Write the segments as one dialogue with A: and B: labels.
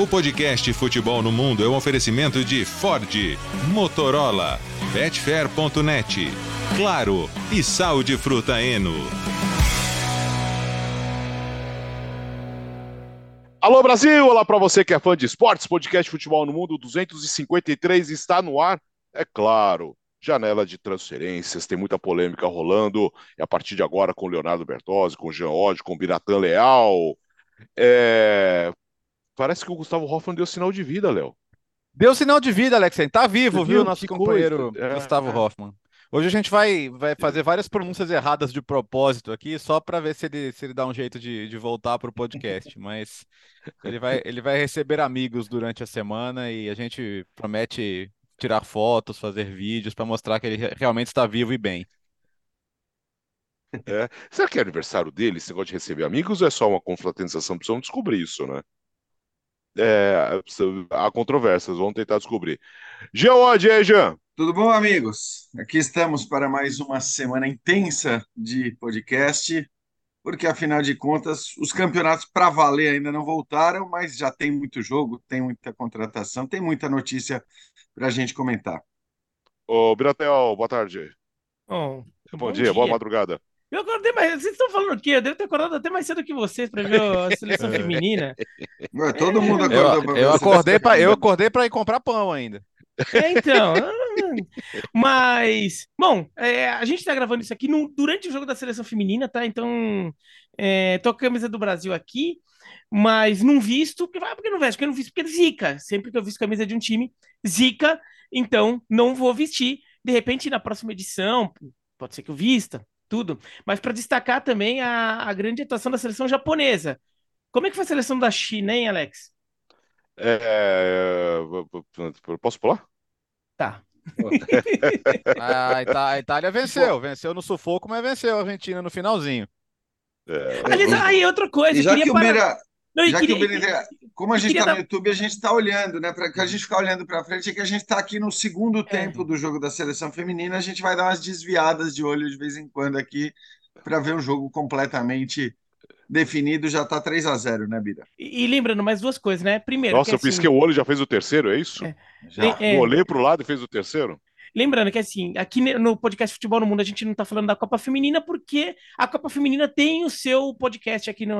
A: O podcast Futebol no Mundo é um oferecimento de Ford, Motorola, Betfair.net, Claro e Sal de Fruta Eno.
B: Alô Brasil, olá para você que é fã de esportes, podcast Futebol no Mundo 253 está no ar, é claro. Janela de transferências, tem muita polêmica rolando, e a partir de agora com Leonardo Bertozzi, com Jean Oddi, com Biratan Leal. É... Parece que o Gustavo Hoffman deu sinal de vida, Léo.
C: Deu sinal de vida, Alex. Tá vivo, viu,
B: viu?
C: nosso companheiro
B: coisa. É,
C: Gustavo
B: é.
C: Hoffman. Hoje a gente vai, vai fazer várias pronúncias erradas de propósito aqui, só para ver se ele, se ele dá um jeito de, de voltar para o podcast. Mas ele vai, ele vai receber amigos durante a semana e a gente promete tirar fotos, fazer vídeos para mostrar que ele re- realmente está vivo e bem.
B: É. Será que é aniversário dele, esse negócio de receber amigos, ou é só uma confraternização? Precisamos descobrir isso, né? É, há controvérsias, vamos tentar descobrir. Jean Oddi, e aí, Jean?
D: Tudo bom, amigos? Aqui estamos para mais uma semana intensa de podcast, porque afinal de contas, os campeonatos para valer ainda não voltaram, mas já tem muito jogo, tem muita contratação, tem muita notícia para a gente comentar.
B: Ô, Biratel, boa tarde.
E: Bom,
B: Bom, dia, boa madrugada.
E: Eu acordei mais. Vocês estão falando o quê? Eu devo ter acordado até mais cedo que vocês para ver a seleção feminina.
D: Ué, Todo mundo
C: Eu,
D: acordou para
C: eu acordei para eu acordei para ir comprar pão ainda.
E: É, então. Mas, bom, é, a gente tá gravando isso aqui no- durante o jogo da seleção feminina, tá? Então, é, tô com a camisa do Brasil aqui, mas não visto. Porque, ah, por que não veste? Porque eu não visto porque zica. Sempre que eu visto camisa de um time, zica. Então, não vou vestir. De repente, na próxima edição, pode ser que eu vista, tudo. Mas para destacar também a, a grande atuação da seleção japonesa. Como é que foi a seleção da China, hein, Alex?
B: É, posso pular?
E: Tá.
C: A, Ita- a Itália venceu, venceu no sufoco, mas venceu a Argentina no finalzinho.
B: É,
E: Aliás, aí outra coisa,
D: E já
E: queria
D: que o
E: parar-
D: Beira,
E: Não, e
D: já
E: queria-
D: que o Beira, como a gente está
E: dar-
D: no YouTube, a gente está olhando, né? Para que a gente ficar olhando para frente, é que a gente está aqui no segundo
E: É.
D: tempo do jogo da seleção feminina, a gente vai dar umas desviadas de olho de vez em quando aqui para ver o jogo completamente definido. Já está 3 a 0 né, Bira?
E: E, e lembrando mais duas coisas, né? Primeiro,
B: Nossa,
E: que,
B: eu
E: assim,
B: pisquei o olho e já fez o terceiro, é isso?
E: É.
D: Já.
E: É.
B: Eu olhei pro lado e fez o terceiro?
E: Lembrando que assim, aqui no podcast Futebol no Mundo a gente não tá falando da Copa Feminina porque a Copa Feminina tem o seu podcast aqui no,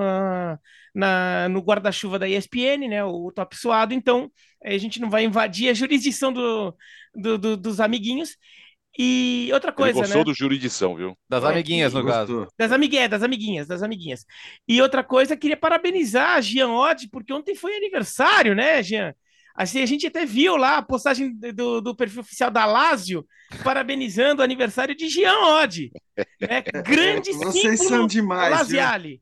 E: na- no guarda-chuva da ESPN, né? O Top Suado, então a gente não vai invadir a jurisdição do, do- do- dos amiguinhos. E outra
B: Ele
E: coisa,
B: gostou
E: né?
B: do juridição, viu?
C: Das amiguinhas, no caso.
D: Gostou.
E: Das amiguinhas, das amiguinhas, das amiguinhas. E outra coisa, queria parabenizar a Jean Odd, porque ontem foi aniversário, né, Jean? Assim, a gente até viu lá a postagem do, do perfil oficial da Lazio, parabenizando o aniversário de Jean Odd. Né? Grande
D: Vocês são demais?
E: Laziale.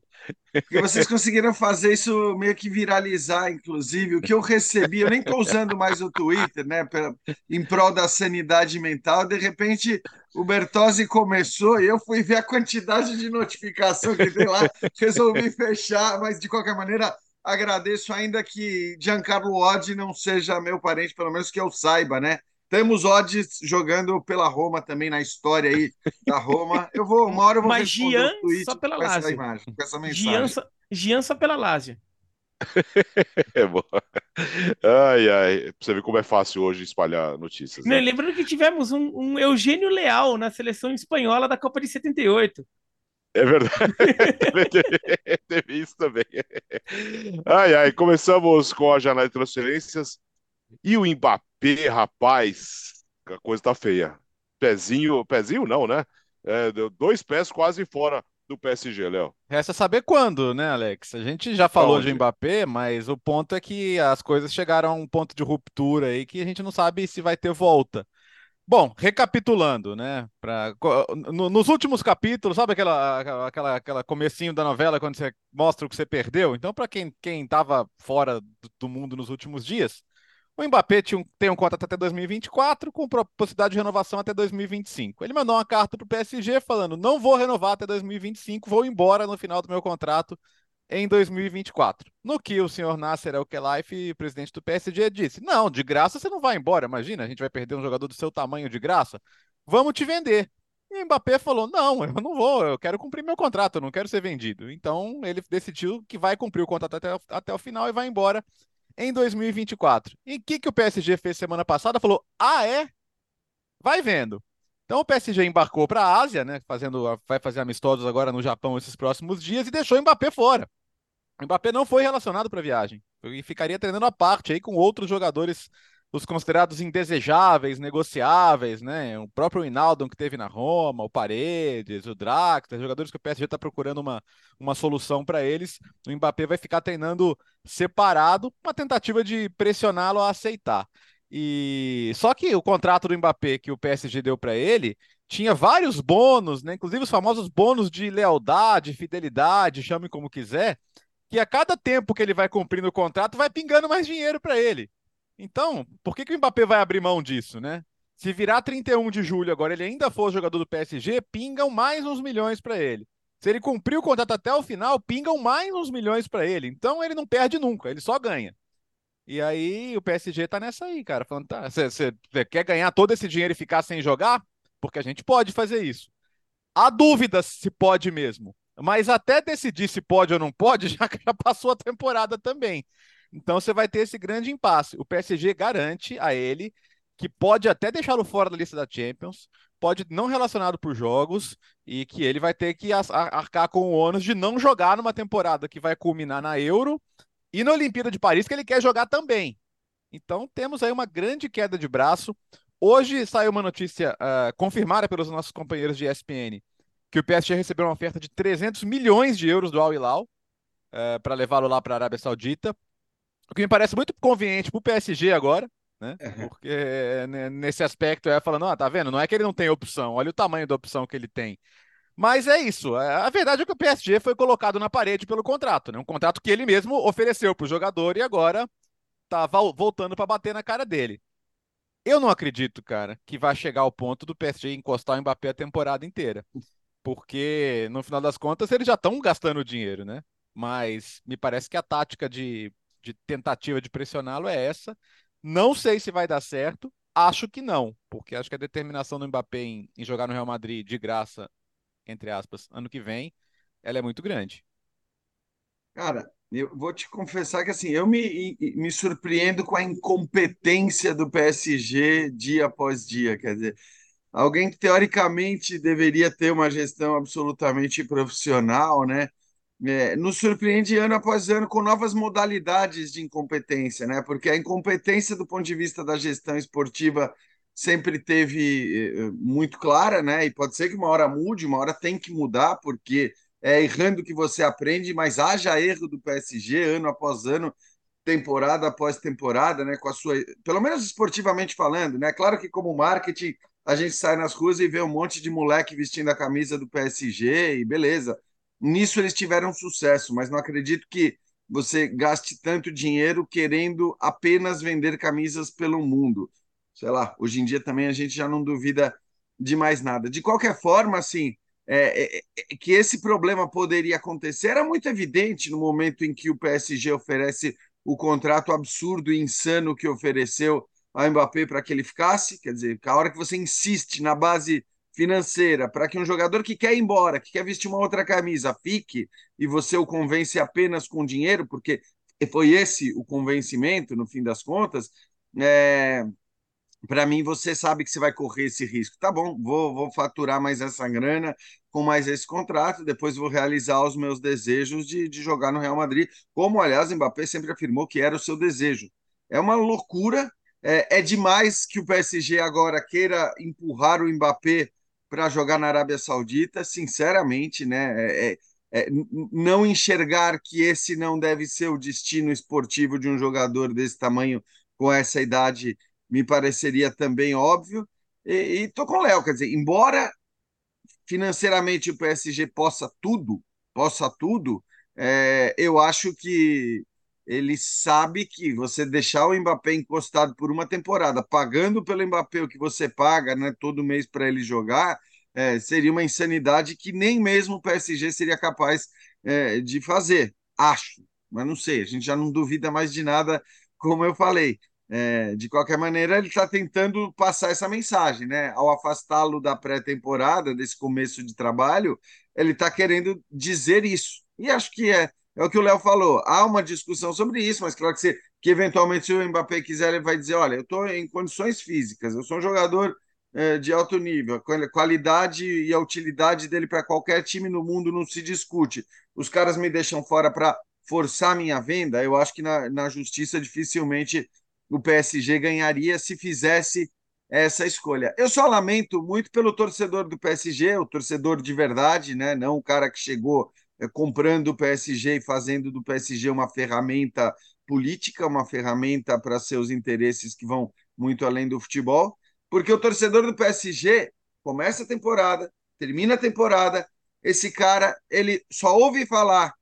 D: Porque vocês conseguiram fazer isso meio que viralizar, inclusive. O que eu recebi, eu nem estou usando mais o Twitter, né? pra- em prol da sanidade mental. De repente, o Bertozzi começou e eu fui ver a quantidade de notificação que tem lá. Resolvi fechar, mas de qualquer maneira, agradeço, ainda que Giancarlo Oddi não seja meu parente, pelo menos que eu saiba, né? Temos Odds jogando pela Roma também na história aí da Roma. Eu vou, uma hora eu vou
E: Mas
D: tweet
E: só pela
D: com essa
E: Lazio.
D: imagem, com essa mensagem.
E: Só, Jean só pela Lazio.
B: É bom. Ai, ai. Pra você ver como é fácil hoje espalhar notícias.
E: Não,
B: né?
E: lembrando que tivemos um, um Eugênio Leal na seleção espanhola da Copa de 78.
B: É verdade. Teve- Teve isso também. Ai, ai. Começamos com a janela de transferências. E o Mbappé, rapaz, a coisa tá feia. Pezinho, pezinho não, né? É, deu dois pés quase fora do PSG, Léo.
C: Resta saber quando, né, Alex? A gente já falou de? Mbappé, mas o ponto é que as coisas chegaram a um ponto de ruptura aí que a gente não sabe se vai ter volta. Bom, recapitulando, né? Pra, no- nos últimos capítulos, sabe aquela, aquela, aquela comecinho da novela quando você mostra o que você perdeu? Então, para quem quem estava fora do, do mundo nos últimos dias, o Mbappé tinha tem um contrato até 2024 com possibilidade de renovação até 2025. Ele mandou uma carta para o PSG falando: não vou renovar até 2025, vou embora no final do meu contrato em 2024. No que o senhor Nasser El-Khelaifi, presidente do PSG, disse: Não, de graça você não vai embora. Imagina, a gente vai perder um jogador do seu tamanho de graça. Vamos te vender. E o Mbappé falou: Não, eu não vou, eu quero cumprir meu contrato, eu não quero ser vendido. Então ele decidiu que vai cumprir o contrato até, até o final e vai embora em 2024. E o que, que o PSG fez semana passada? Falou: ah, é? Vai vendo. Então o PSG embarcou para a Ásia, né? Fazendo, vai fazer amistosos agora no Japão esses próximos dias e deixou o Mbappé fora. O Mbappé não foi relacionado para a viagem e ficaria treinando à parte aí com outros jogadores os considerados indesejáveis, negociáveis, né? O próprio Hinaldo que teve na Roma, o Paredes, o Draxler, jogadores que o PSG está procurando uma, uma solução para eles. O Mbappé vai ficar treinando separado, uma tentativa de pressioná-lo a aceitar. E só que o contrato do Mbappé que o PSG deu para ele tinha vários bônus, né? Inclusive os famosos bônus de lealdade, fidelidade, chame como quiser, que a cada tempo que ele vai cumprindo o contrato vai pingando mais dinheiro para ele. Então, por que, que o Mbappé vai abrir mão disso, né? Se virar 31 de julho agora ele ainda for jogador do PSG, pingam mais uns milhões para ele. Se ele cumprir o contrato até o final, pingam mais uns milhões para ele. Então ele não perde nunca, ele só ganha. E aí o PSG tá nessa aí, cara. Falando, tá, você quer ganhar todo esse dinheiro e ficar sem jogar? Porque a gente pode fazer isso. Há dúvidas se pode mesmo. Mas até decidir se pode ou não pode, já, já passou a temporada também. Então você vai ter esse grande impasse. O PSG garante a ele que pode até deixá-lo fora da lista da Champions, pode não relacionado por jogos e que ele vai ter que arcar com o ônus de não jogar numa temporada que vai culminar na Euro e na Olimpíada de Paris que ele quer jogar também. Então temos aí uma grande queda de braço. Hoje saiu uma notícia uh, confirmada pelos nossos companheiros de ESPN que o PSG recebeu uma oferta de 300 milhões de euros do Al Hilal uh, para levá-lo lá para a Arábia Saudita. O que me parece muito conveniente para o PSG agora, né? Uhum. Porque né, nesse aspecto é falando, ah, tá vendo? Não é que ele não tem opção, olha o tamanho da opção que ele tem. Mas é isso. É, a verdade é que o PSG foi colocado na parede pelo contrato, né? Um contrato que ele mesmo ofereceu para o jogador e agora tá voltando para bater na cara dele. Eu não acredito, cara, que vai chegar ao ponto do PSG encostar o Mbappé a temporada inteira. Porque, no final das contas, eles já estão gastando dinheiro, né? Mas me parece que a tática de de tentativa de pressioná-lo é essa. Não sei se vai dar certo, acho que não, porque acho que a determinação do Mbappé em, em jogar no Real Madrid de graça, entre aspas, ano que vem, ela é muito grande.
D: Cara, eu vou te confessar que assim, eu me, me surpreendo com a incompetência do PSG dia após dia. Quer dizer, alguém que teoricamente deveria ter uma gestão absolutamente profissional, né? é, nos surpreende ano após ano com novas modalidades de incompetência, né? Porque a incompetência do ponto de vista da gestão esportiva sempre teve é, muito clara, né? E pode ser que uma hora mude, uma hora tem que mudar, porque é errando que você aprende, mas haja erro do PSG ano após ano, temporada após temporada, né? Com a sua, pelo menos esportivamente falando, né? Claro que como marketing a gente sai nas ruas e vê um monte de moleque vestindo a camisa do PSG e beleza Nisso eles tiveram sucesso, mas não acredito que você gaste tanto dinheiro querendo apenas vender camisas pelo mundo. Sei lá, hoje em dia também a gente já não duvida de mais nada. De qualquer forma, assim, é, é, é, que esse problema poderia acontecer era muito evidente no momento em que o PSG oferece o contrato absurdo e insano que ofereceu ao Mbappé para que ele ficasse. Quer dizer, a hora que você insiste na base financeira para que um jogador que quer ir embora, que quer vestir uma outra camisa, fique e você o convence apenas com dinheiro, porque foi esse o convencimento no fim das contas, é, para mim você sabe que você vai correr esse risco. Tá bom, vou, vou faturar mais essa grana com mais esse contrato, depois vou realizar os meus desejos de, de jogar no Real Madrid, como aliás Mbappé sempre afirmou que era o seu desejo. É uma loucura, é, é demais que o PSG agora queira empurrar o Mbappé para jogar na Arábia Saudita, sinceramente, né? É, é, é não enxergar que esse não deve ser o destino esportivo de um jogador desse tamanho com essa idade me pareceria também óbvio. E, e tô com o Léo, quer dizer, embora financeiramente o PSG possa tudo, possa tudo, é, eu acho que ele sabe que você deixar o Mbappé encostado por uma temporada, pagando pelo Mbappé o que você paga né, todo mês para ele jogar, é, seria uma insanidade que nem mesmo o PSG seria capaz é, de fazer. Acho, mas não sei, a gente já não duvida mais de nada, como eu falei. É, de qualquer maneira, ele está tentando passar essa mensagem, né? Ao afastá-lo da pré-temporada, desse começo de trabalho, ele está querendo dizer isso. E acho que é, é o que o Léo falou. Há uma discussão sobre isso, mas claro que, você, que eventualmente, se o Mbappé quiser, ele vai dizer: olha, eu estou em condições físicas, eu sou um jogador é, de alto nível, a qualidade e a utilidade dele para qualquer time no mundo não se discute. Os caras me deixam fora para forçar minha venda. Eu acho que na, na justiça dificilmente o PSG ganharia se fizesse essa escolha. Eu só lamento muito pelo torcedor do PSG, o torcedor de verdade, né? não o cara que chegou comprando o PSG e fazendo do PSG uma ferramenta política, uma ferramenta para seus interesses que vão muito além do futebol, porque o torcedor do PSG começa a temporada, termina a temporada, esse cara ele só ouve falar,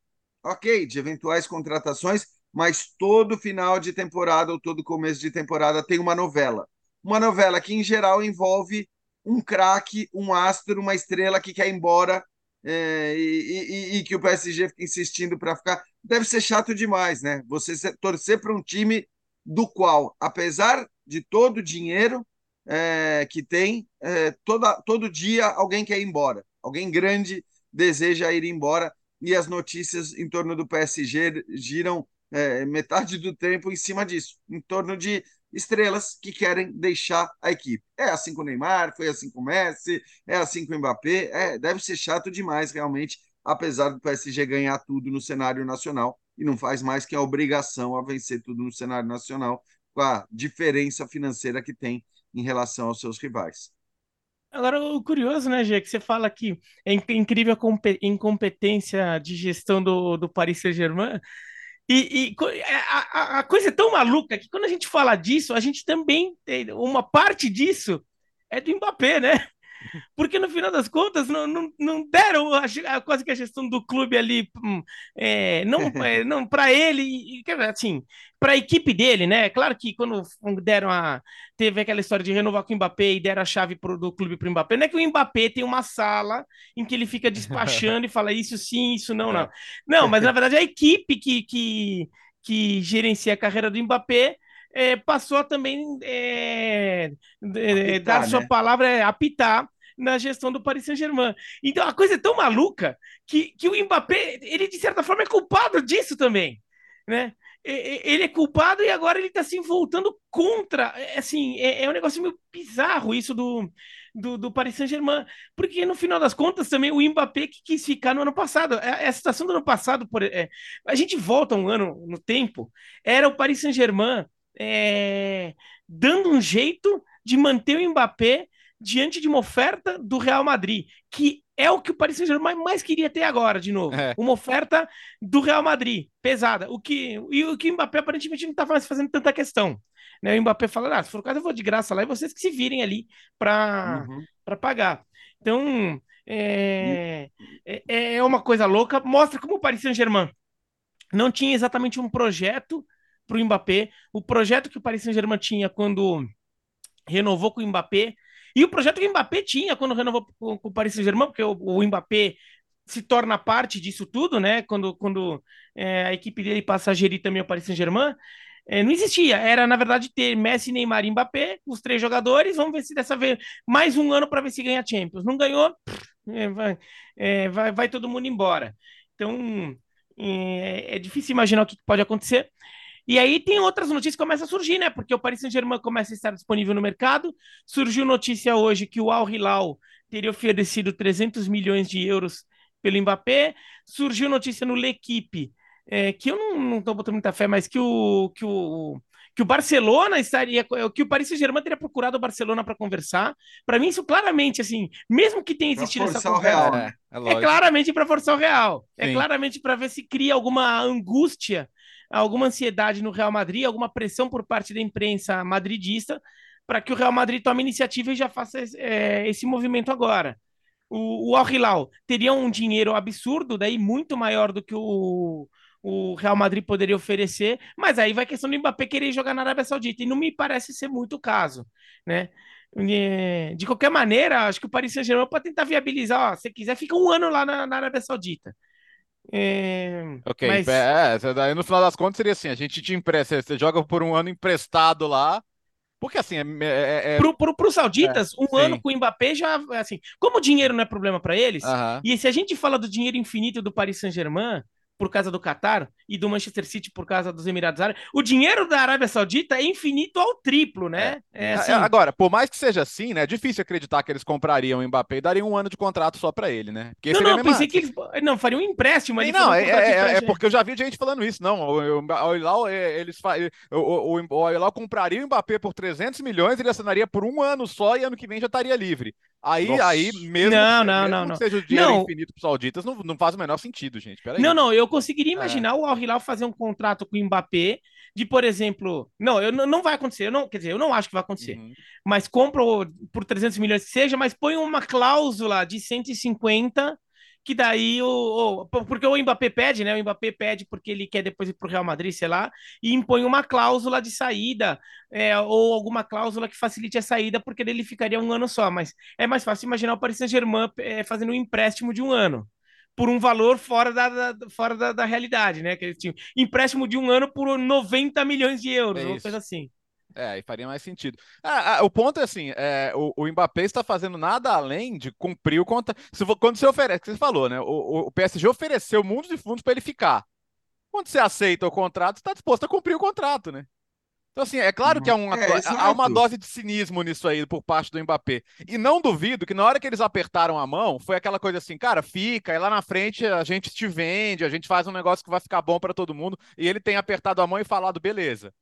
D: ok, de eventuais contratações, mas todo final de temporada ou todo começo de temporada tem uma novela. Uma novela que, em geral, envolve um craque, um astro, uma estrela que quer ir embora é, e, e, e, que o PSG fica insistindo para ficar. Deve ser chato demais, né? Você torcer para um time do qual, apesar de todo o dinheiro é, que tem, é, toda, todo dia alguém quer ir embora. Alguém grande deseja ir embora e as notícias em torno do PSG giram é, metade do tempo em cima disso, em torno de estrelas que querem deixar a equipe. É assim com o Neymar, foi assim com o Messi, é assim com o Mbappé. É, deve ser chato demais, realmente, apesar do PSG ganhar tudo no cenário nacional e não faz mais que a obrigação a vencer tudo no cenário nacional, com a diferença financeira que tem em relação aos seus rivais.
E: Agora, o curioso, né, Gê, que você fala que é incrível a incompetência de gestão do, do Paris Saint-Germain, e, e é, a, a, coisa é tão maluca que quando a gente fala disso, a gente também tem uma parte disso é do Mbappé, né? Porque no final das contas não, não, não deram a, a, quase que a gestão do clube ali, hum, é, não, é, não para ele, assim, para a equipe dele, né? Claro que quando deram a. Teve aquela história de renovar com o Mbappé e deram a chave pro, do clube para o Mbappé. Não é que o Mbappé tem uma sala em que ele fica despachando e fala isso sim, isso não, não. Não, mas na verdade a equipe que, que, que gerencia a carreira do Mbappé. É, passou a também é, apitar, dar né? sua palavra, é, apitar na gestão do Paris Saint-Germain. Então a coisa é tão maluca que, que o Mbappé, ele de certa forma é culpado disso também, né? ele é culpado e agora ele está se voltando contra. É, assim, é, é, um negócio meio bizarro isso do, do, do Paris Saint-Germain, porque no final das contas também o Mbappé que quis ficar no ano passado. A, é, a situação do ano passado, por, é, a gente volta um ano no tempo, era o Paris Saint-Germain é, dando um jeito de manter o Mbappé diante de uma oferta do Real Madrid, que é o que o Paris Saint-Germain mais queria ter agora, de novo. É. Uma oferta do Real Madrid, pesada. O que, e o que o Mbappé aparentemente não está fazendo tanta questão. Né? O Mbappé fala, ah, se for o caso eu vou de graça lá e vocês que se virem ali para uhum. pagar. Então, é, é, é uma coisa louca. Mostra como o Paris Saint-Germain não tinha exatamente um projeto para o Mbappé. O projeto que o Paris Saint-Germain tinha quando renovou com o Mbappé e o projeto que o Mbappé tinha quando renovou com, com o Paris Saint-Germain, porque o, o Mbappé se torna parte disso tudo, né? Quando, quando é, a equipe dele passa a gerir também o Paris Saint-Germain, é, não existia. Era, na verdade, ter Messi, Neymar e Mbappé, os três jogadores. Vamos ver se dessa vez mais um ano para ver se ganha Champions. Não ganhou, é, vai, é, vai, vai todo mundo embora. Então, é, é difícil imaginar o que pode acontecer. E aí tem outras notícias que começam a surgir, né? Porque o Paris Saint-Germain começa a estar disponível no mercado. Surgiu notícia hoje que o Al Hilal teria oferecido 300 milhões de euros pelo Mbappé. Surgiu notícia no L'Equipe, é, que eu não estou botando muita fé, mas que o, que o, que o Barcelona estaria, que o Paris Saint-Germain teria procurado o Barcelona para conversar. Para mim, isso claramente, assim, mesmo que tenha existido essa conversa,
D: real, né?
E: é, é, é claramente para forçar o real. É Sim. É claramente para ver se cria alguma angústia alguma ansiedade no Real Madrid, alguma pressão por parte da imprensa madridista para que o Real Madrid tome iniciativa e já faça é, esse movimento agora. O, o teria um dinheiro absurdo, daí muito maior do que o, o Real Madrid poderia oferecer, mas aí vai questão do Mbappé querer jogar na Arábia Saudita, e não me parece ser muito o caso, né? É, de qualquer maneira, acho que o Paris Saint-Germain pode tentar viabilizar, ó, se quiser, fica um ano lá na, na Arábia Saudita. É,
C: ok, mas... é, daí no final das contas seria assim: a gente te empresta, você joga por um ano emprestado lá, porque assim, é. é,
E: é... Pro, pro, pros sauditas, é, um sim. ano com o Mbappé já. Assim, como o dinheiro não é problema para eles, uh -huh. e se a gente fala do dinheiro infinito do Paris Saint-Germain, por causa do Qatar e do Manchester City por causa dos Emirados Árabes. O dinheiro da Arábia Saudita é infinito ao triplo, né?
C: É. É, assim... Agora, por mais que seja assim, né? É difícil acreditar que eles comprariam o Mbappé e dariam um ano de contrato só para ele, né?
E: Porque não, não, pensei que eles não fariam um empréstimo.
C: Sim, não, é, é, é, porque eu já vi gente falando isso. Não, o, o Hilal, eles o, o, o Hilal compraria o Mbappé por 300 milhões, ele assinaria por um ano só e ano que vem já estaria livre. Aí, aí mesmo,
E: não, não,
C: mesmo
E: não,
C: que seja o dinheiro não. infinito para os sauditas, não, não faz o menor sentido, gente. Peraí.
E: Não, não, eu conseguiria é. imaginar é. o Al Hilal fazer um contrato com o Mbappé de, por exemplo, não, eu não vai acontecer, eu não, quer dizer, eu não acho que vai acontecer. Uhum. Mas compra por 300 milhões que seja, mas põe uma cláusula de 150 que daí o, o, porque o Mbappé pede, né? O Mbappé pede porque ele quer depois ir para o Real Madrid, sei lá, e impõe uma cláusula de saída é, ou alguma cláusula que facilite a saída, porque ele ficaria um ano só. Mas é mais fácil imaginar o Paris Saint-Germain é, fazendo um empréstimo de um ano por um valor fora da, da fora da, da, realidade, né? Que eles tinham empréstimo de um ano por 90 milhões de euros, é uma coisa assim.
C: É, aí faria mais sentido. Ah, ah, o ponto é assim: é, o, o Mbappé está fazendo nada além de cumprir o contrato. Quando você oferece, que você falou, né? O, o PSG ofereceu mundos de fundos para ele ficar. Quando você aceita o contrato, está disposto a cumprir o contrato, né? Então, assim, é claro que há uma, é, há uma dose de cinismo nisso aí por parte do Mbappé. E não duvido que na hora que eles apertaram a mão, foi aquela coisa assim, cara, fica, e lá na frente a gente te vende, a gente faz um negócio que vai ficar bom para todo mundo. E ele tem apertado a mão e falado, beleza.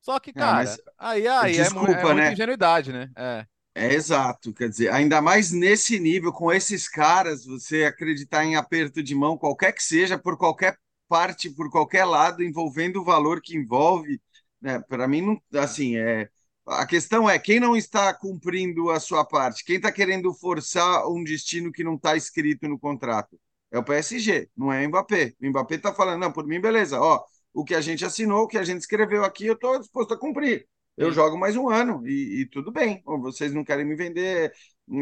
C: Só que, é, cara, aí, aí Desculpa, é, é muita né? ingenuidade, né? É.
D: É exato, quer dizer, ainda mais nesse nível, com esses caras, você acreditar em aperto de mão, qualquer que seja, por qualquer parte, por qualquer lado, envolvendo o valor que envolve, né? Para mim, não, assim, é, a questão é quem não está cumprindo a sua parte, quem está querendo forçar um destino que não está escrito no contrato. É o PSG, não é o Mbappé. O Mbappé está falando, não, por mim, beleza, ó, o que a gente assinou, o que a gente escreveu aqui, eu estou disposto a cumprir. Eu jogo mais um ano e, e tudo bem. Vocês não querem me vender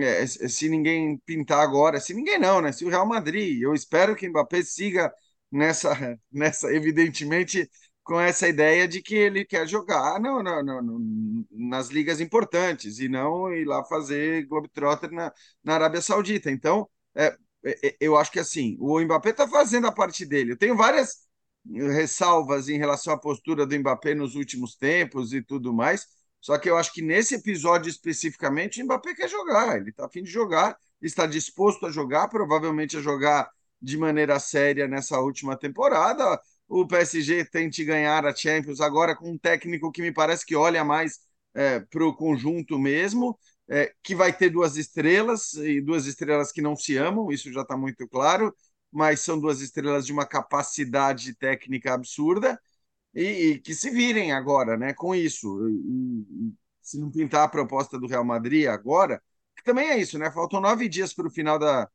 D: é, se ninguém pintar agora, se ninguém não, né? Se o Real Madrid, eu espero que o Mbappé siga nessa, nessa evidentemente, com essa ideia de que ele quer jogar não, não, não, nas ligas importantes e não ir lá fazer Globetrotter na, na Arábia Saudita. Então, é, é, eu acho que assim, o Mbappé está fazendo a parte dele. Eu tenho várias ressalvas em relação à postura do Mbappé nos últimos tempos e tudo mais. Só que eu acho que nesse episódio especificamente, o Mbappé quer jogar, ele está afim de jogar, está disposto a jogar, provavelmente a jogar de maneira séria nessa última temporada. O PSG tente ganhar a Champions agora com um técnico que me parece que olha mais é, para o conjunto mesmo, é, que vai ter duas estrelas, e duas estrelas que não se amam, isso já está muito claro mas são duas estrelas de uma capacidade técnica absurda e, e que se virem agora, né, com isso. E, e, se não pintar a proposta do Real Madrid agora, que também é isso, né? Faltam nove dias para o final da,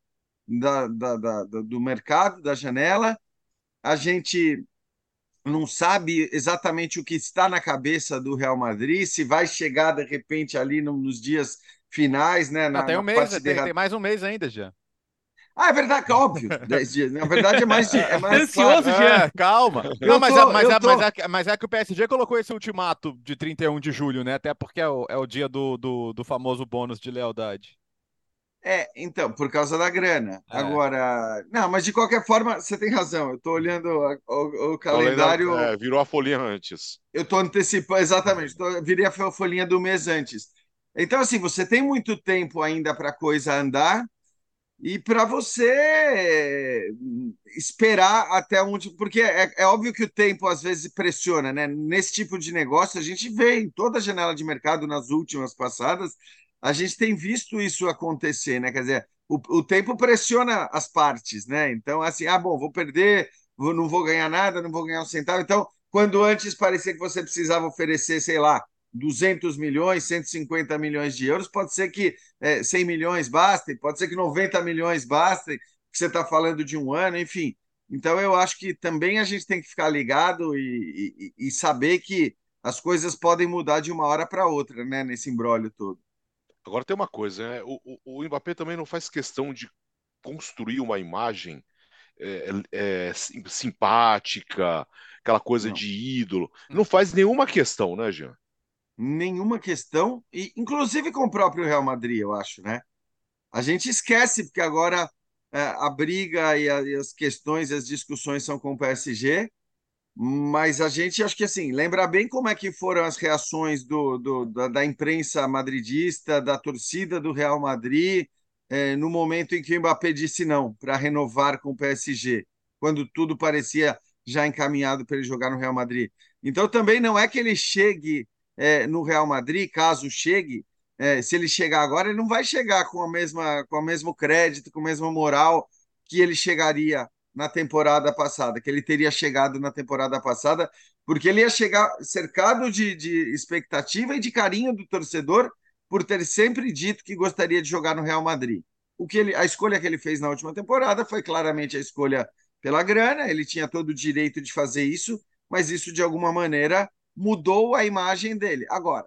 D: da, da, da, do mercado, da janela. A gente não sabe exatamente o que está na cabeça do Real Madrid, se vai chegar de repente ali nos dias finais, né?
C: Na, tem um mês, tem, tem, mais um mês ainda já.
D: Ah, é verdade, óbvio. Dez dias. Na verdade, é mais. É mais
C: Ansioso, claro. É, calma. Não, mas, tô, é, mas, é, tô... mas, é, mas, é, que o PSG colocou esse ultimato de 31 de julho, né? Até porque é o, é o dia do, do, do famoso bônus de lealdade.
D: É, então, por causa da grana. É. Agora, não, mas de qualquer forma, você tem razão. Eu estou olhando o, o, calendário.
B: É, virou a folhinha antes.
D: Eu estou antecipando, exatamente. Tô, virei a folhinha do mês antes. Então, assim, você tem muito tempo ainda para a coisa andar e para você esperar até onde. Porque é, é, óbvio que o tempo às vezes pressiona, né? Nesse tipo de negócio, a gente vê em toda a janela de mercado nas últimas passadas, a gente tem visto isso acontecer, né? Quer dizer, o, o tempo pressiona as partes, né? Então, assim, ah, bom, vou perder, vou, não vou ganhar nada, não vou ganhar um centavo. Então, quando antes parecia que você precisava oferecer, sei lá, 200 milhões, 150 milhões de euros, pode ser que é, 100 milhões bastem, pode ser que 90 milhões bastem, que você está falando de um ano, enfim. Então, eu acho que também a gente tem que ficar ligado e, e, e saber que as coisas podem mudar de uma hora para outra, né, nesse embrólio todo.
B: Agora tem uma coisa, né? o, o, o Mbappé também não faz questão de construir uma imagem é, é, simpática, aquela coisa não. de ídolo. Não faz nenhuma questão, né, Jean?
D: nenhuma questão, e inclusive com o próprio Real Madrid, eu acho, né? A gente esquece, porque agora é, a briga e, a, e, as questões e as discussões são com o PSG, mas a gente acho que assim, lembra bem como é que foram as reações do, do da, da, imprensa madridista, da torcida do Real Madrid, é, no momento em que o Mbappé disse não para renovar com o PSG, quando tudo parecia já encaminhado para ele jogar no Real Madrid. Então também não é que ele chegue é, no Real Madrid, caso chegue, é, se ele chegar agora, ele não vai chegar com a mesma, com o mesmo crédito, com a mesma moral que ele chegaria na temporada passada, que ele teria chegado na temporada passada, porque ele ia chegar cercado de, de expectativa e de carinho do torcedor por ter sempre dito que gostaria de jogar no Real Madrid. O que ele, a escolha que ele fez na última temporada foi claramente a escolha pela grana, ele tinha todo o direito de fazer isso, mas isso de alguma maneira mudou a imagem dele. Agora,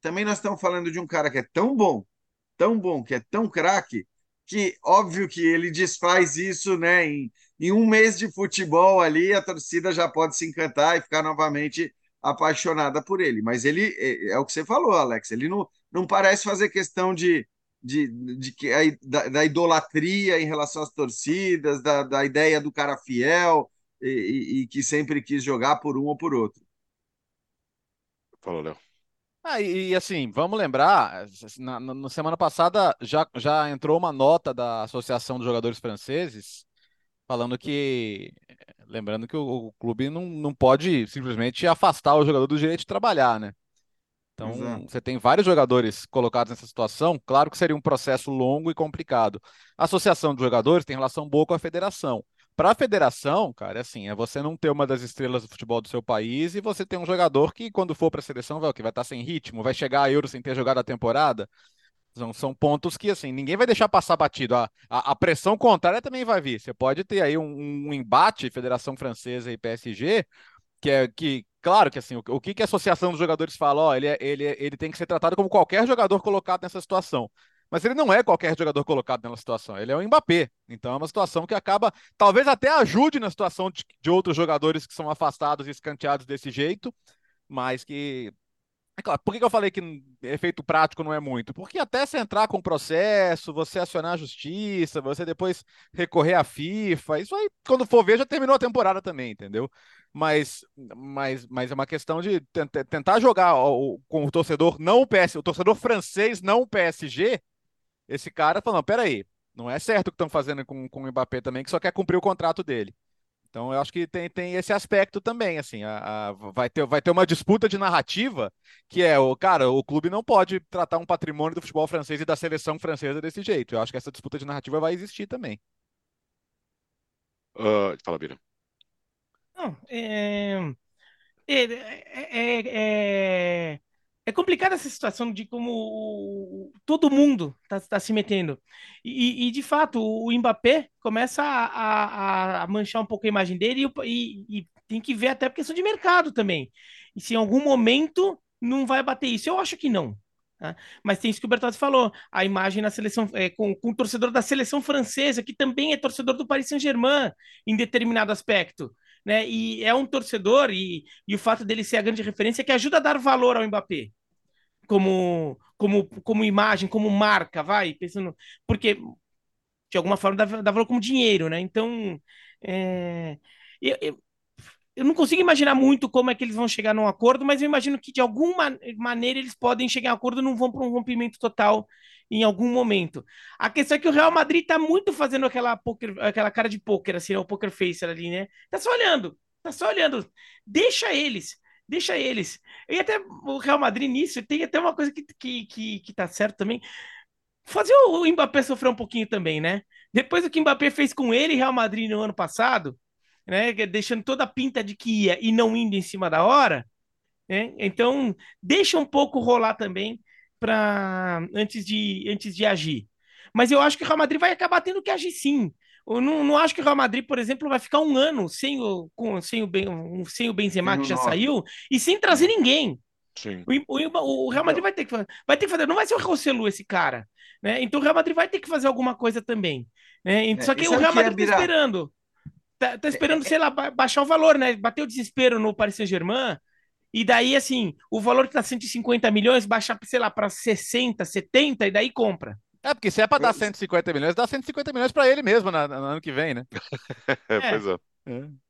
D: também nós estamos falando de um cara que é tão bom, tão bom, que é tão craque, que óbvio que ele desfaz isso, né? Em, em um mês de futebol ali, a torcida já pode se encantar e ficar novamente apaixonada por ele. Mas ele é, é o que você falou, Alex. Ele não, não parece fazer questão de, de, de, de da, da, idolatria em relação às torcidas, da, da ideia do cara fiel e, e, e que sempre quis jogar por um ou por outro.
B: Falou, Léo.
C: Ah, e, assim, vamos lembrar, na, na, semana passada já, já entrou uma nota da Associação dos Jogadores Franceses falando que, lembrando que o, o, clube não, não pode simplesmente afastar o jogador do direito de trabalhar, né? Então, Exato. você tem vários jogadores colocados nessa situação, claro que seria um processo longo e complicado. A Associação de Jogadores tem relação boa com a federação. Para a federação, cara, é assim, é você não ter uma das estrelas do futebol do seu país e você ter um jogador que, quando for para a seleção, vai, que vai estar tá sem ritmo, vai chegar a Euro sem ter jogado a temporada. São, são pontos que, assim, ninguém vai deixar passar batido. A, a, a pressão contrária também vai vir. Você pode ter aí um, um embate, Federação Francesa e PSG, que é que, claro que assim, o, o que, que a Associação dos Jogadores fala, ó, ele, é, ele, é, ele tem que ser tratado como qualquer jogador colocado nessa situação. Mas ele não é qualquer jogador colocado nessa situação. Ele é o Mbappé. Então é uma situação que acaba, talvez até ajude na situação de, de outros jogadores que são afastados e escanteados desse jeito, mas que é claro, por que eu falei que efeito prático não é muito? Porque até você entrar com o processo, você acionar a justiça, você depois recorrer à FIFA, isso aí, quando for ver, já terminou a temporada também, entendeu? Mas, mas, mas é uma questão de tentar jogar com o torcedor, não o PS, o torcedor francês, não o PSG, esse cara falando, peraí, não é certo o que estão fazendo com, com o Mbappé também, que só quer cumprir o contrato dele. Então eu acho que tem, tem esse aspecto também, assim, a, a, vai, ter, vai ter uma disputa de narrativa que é, o cara, o clube não pode tratar um patrimônio do futebol francês e da seleção francesa desse jeito. Eu acho que essa disputa de narrativa vai existir também.
B: Uh, fala, Bira.
E: Não, é... É, é, é, é complicada essa situação de como todo mundo está tá se metendo. E, e, de fato, o Mbappé começa a, a, a, manchar um pouco a imagem dele e, e, tem que ver até a questão de mercado também. E se em algum momento não vai bater isso. Eu acho que não. Tá? Mas tem isso que o Bertozzi falou, a imagem na seleção é, com, com o torcedor da seleção francesa, que também é torcedor do Paris Saint-Germain em determinado aspecto. Né? E é um torcedor, e, e o fato dele ser a grande referência que ajuda a dar valor ao Mbappé como, como, como imagem, como marca, vai, pensando, porque de alguma forma dá, dá valor como dinheiro, né? Então, é, eu, eu, eu, não consigo imaginar muito como é que eles vão chegar num acordo, mas eu imagino que de alguma maneira eles podem chegar a acordo não vão para um rompimento total em algum momento. A questão é que o Real Madrid tá muito fazendo aquela, poker, aquela cara de poker, assim, né? o poker face ali, né? Tá só olhando, tá só olhando. Deixa eles deixa eles. E até o Real Madrid nisso tem até uma coisa que, que, que, que tá certo também. Fazer o Mbappé sofrer um pouquinho também, né? Depois do que o Mbappé fez com ele e Real Madrid no ano passado, né? Deixando toda a pinta de que ia e não indo em cima da hora, né? Então, deixa um pouco rolar também para antes de antes de agir. Mas eu acho que o Real Madrid vai acabar tendo que agir sim. Eu não, não acho que o Real Madrid, por exemplo, vai ficar um ano sem o, com, sem o, ben, sem o Benzema, que já saiu, e sem trazer ninguém. Sim. O, o, o, Real Madrid vai ter que vai ter que fazer, não vai ser o Rossellu esse cara, né? Então o Real Madrid vai ter que fazer alguma coisa também, né? É, Só que o Real Madrid é, tá esperando, tá, tá esperando, é, sei lá, baixar o valor, né? Bater o desespero no Paris Saint-Germain e daí assim, o valor que tá 150 milhões baixar, sei lá, para 60, 70 e daí compra.
C: É, porque se é para dar 150 milhões, dá 150 milhões para ele mesmo no, no ano que vem, né?
B: É, pois é.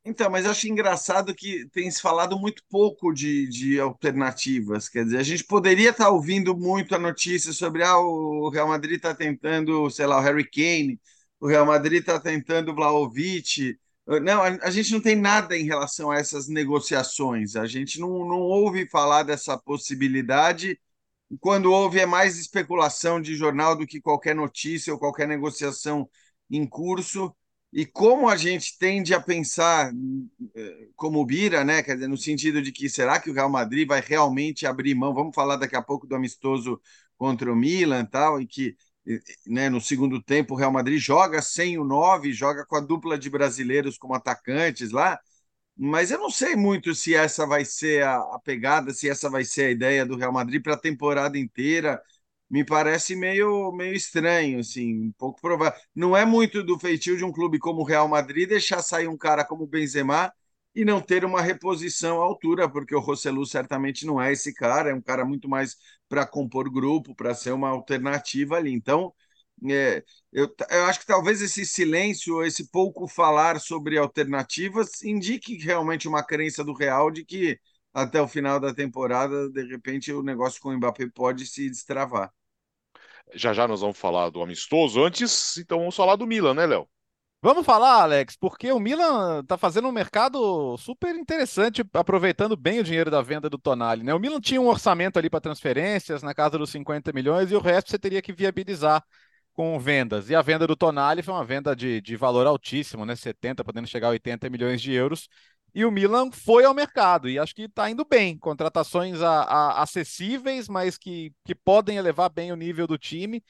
D: Então, mas eu acho engraçado que tem se falado muito pouco de, de alternativas. Quer dizer, a gente poderia estar ouvindo muito a notícia sobre ah, o Real Madrid está tentando, sei lá, o Harry Kane, o Real Madrid está tentando o Vlahovic. Não, a, a, gente não tem nada em relação a essas negociações. A gente não, não ouve falar dessa possibilidade. Quando houve é mais especulação de jornal do que qualquer notícia ou qualquer negociação em curso e como a gente tende a pensar eh, como Bira, né? Quer dizer, no sentido de que será que o Real Madrid vai realmente abrir mão? Vamos falar daqui a pouco do amistoso contra o Milan, tal, e que né, no segundo tempo o Real Madrid joga sem o 9, joga com a dupla de brasileiros como atacantes lá. Mas eu não sei muito se essa vai ser a, a pegada, se essa vai ser a ideia do Real Madrid para a temporada inteira me parece meio, meio estranho, assim, um pouco provável. Não é muito do feitio de um clube como o Real Madrid deixar sair um cara como o Benzema e não ter uma reposição à altura, porque o Rossellu certamente não é esse cara, é um cara muito mais para compor grupo, para ser uma alternativa ali. Então, é, eu, eu acho que talvez esse silêncio, esse pouco falar sobre alternativas, indique realmente uma crença do Real de que até o final da temporada, de repente, o negócio com o Mbappé pode se destravar.
B: Já já nós vamos falar do amistoso. Antes, então vamos falar do Milan, né, Léo?
C: Vamos falar, Alex, porque o Milan está fazendo um mercado super interessante, aproveitando bem o dinheiro da venda do Tonali. Né? O Milan tinha um orçamento ali para transferências na casa dos 50 milhões e o resto você teria que viabilizar com vendas. E a venda do Tonali foi uma venda de, de valor altíssimo, né? 70, podendo chegar a 80 milhões de euros. E o Milan foi ao mercado e acho que está indo bem. Contratações a, a, acessíveis, mas que, que podem elevar bem o nível do time.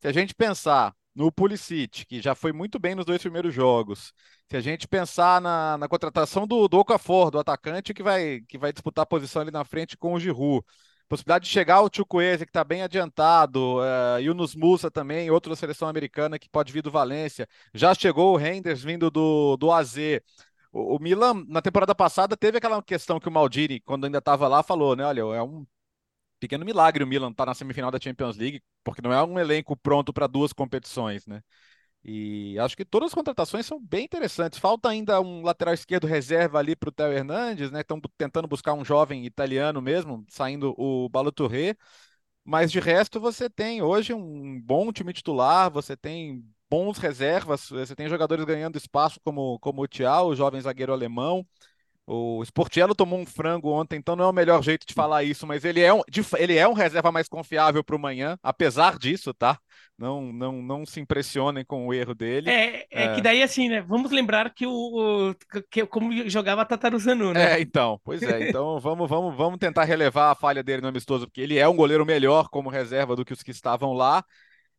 C: Se a gente pensar no Pulisic, que já foi muito bem nos dois primeiros jogos, se a gente pensar na, na contratação do, do Okafor, do atacante, que vai, que vai disputar a posição ali na frente com o Giroud, possibilidade de chegar o Chukwueze, que está bem adiantado, uh, Yunus Musa também, outra seleção americana que pode vir do Valência, já chegou o Renders vindo do, do AZ, o, Milan, na temporada passada, teve aquela questão que o Maldini, quando ainda estava lá, falou, né? Olha, é um pequeno milagre o Milan estar tá na semifinal da Champions League, porque não é um elenco pronto para duas competições, né? E acho que todas as contratações são bem interessantes. Falta ainda um lateral esquerdo reserva ali para o Theo Hernandes, né? Estão tentando buscar um jovem italiano mesmo, saindo o Baloturré. Mas de resto, você tem hoje um bom time titular, você tem bons reservas. Você tem jogadores ganhando espaço como, como o Thiago, o jovem zagueiro alemão. O Sportiello tomou um frango ontem, então não é o melhor jeito de falar isso, mas ele é um, ele é um reserva mais confiável para o manhã, apesar disso, tá? Não, não, não se impressionem com o erro dele.
E: É, é, é. que daí assim, né? Vamos lembrar que o, o que, como jogava Tataruzanu, né?
C: É, então, pois é. Então vamos, vamos, vamos tentar relevar a falha dele no amistoso, porque ele é um goleiro melhor como reserva do que os que estavam lá.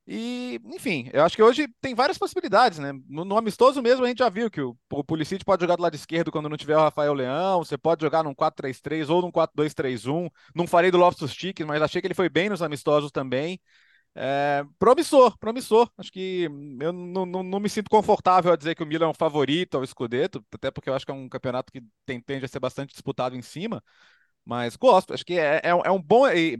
C: E, enfim, eu acho que hoje tem várias possibilidades, né? No, no amistoso mesmo a gente já viu que o, o Pulisic pode jogar do lado esquerdo quando não tiver o Rafael Leão, você pode jogar num 4-3-3 ou num 4-2-3-1. Não falei do Loftus Cheek, mas achei que ele foi bem nos amistosos também. É, promissor, promissor. Acho que eu não, não, não, me sinto confortável a dizer que o Milan é um favorito ao Scudetto, até porque eu acho que é um campeonato que tem, tende a ser bastante disputado em cima. Mas gosto, acho que é, é, é um bom. E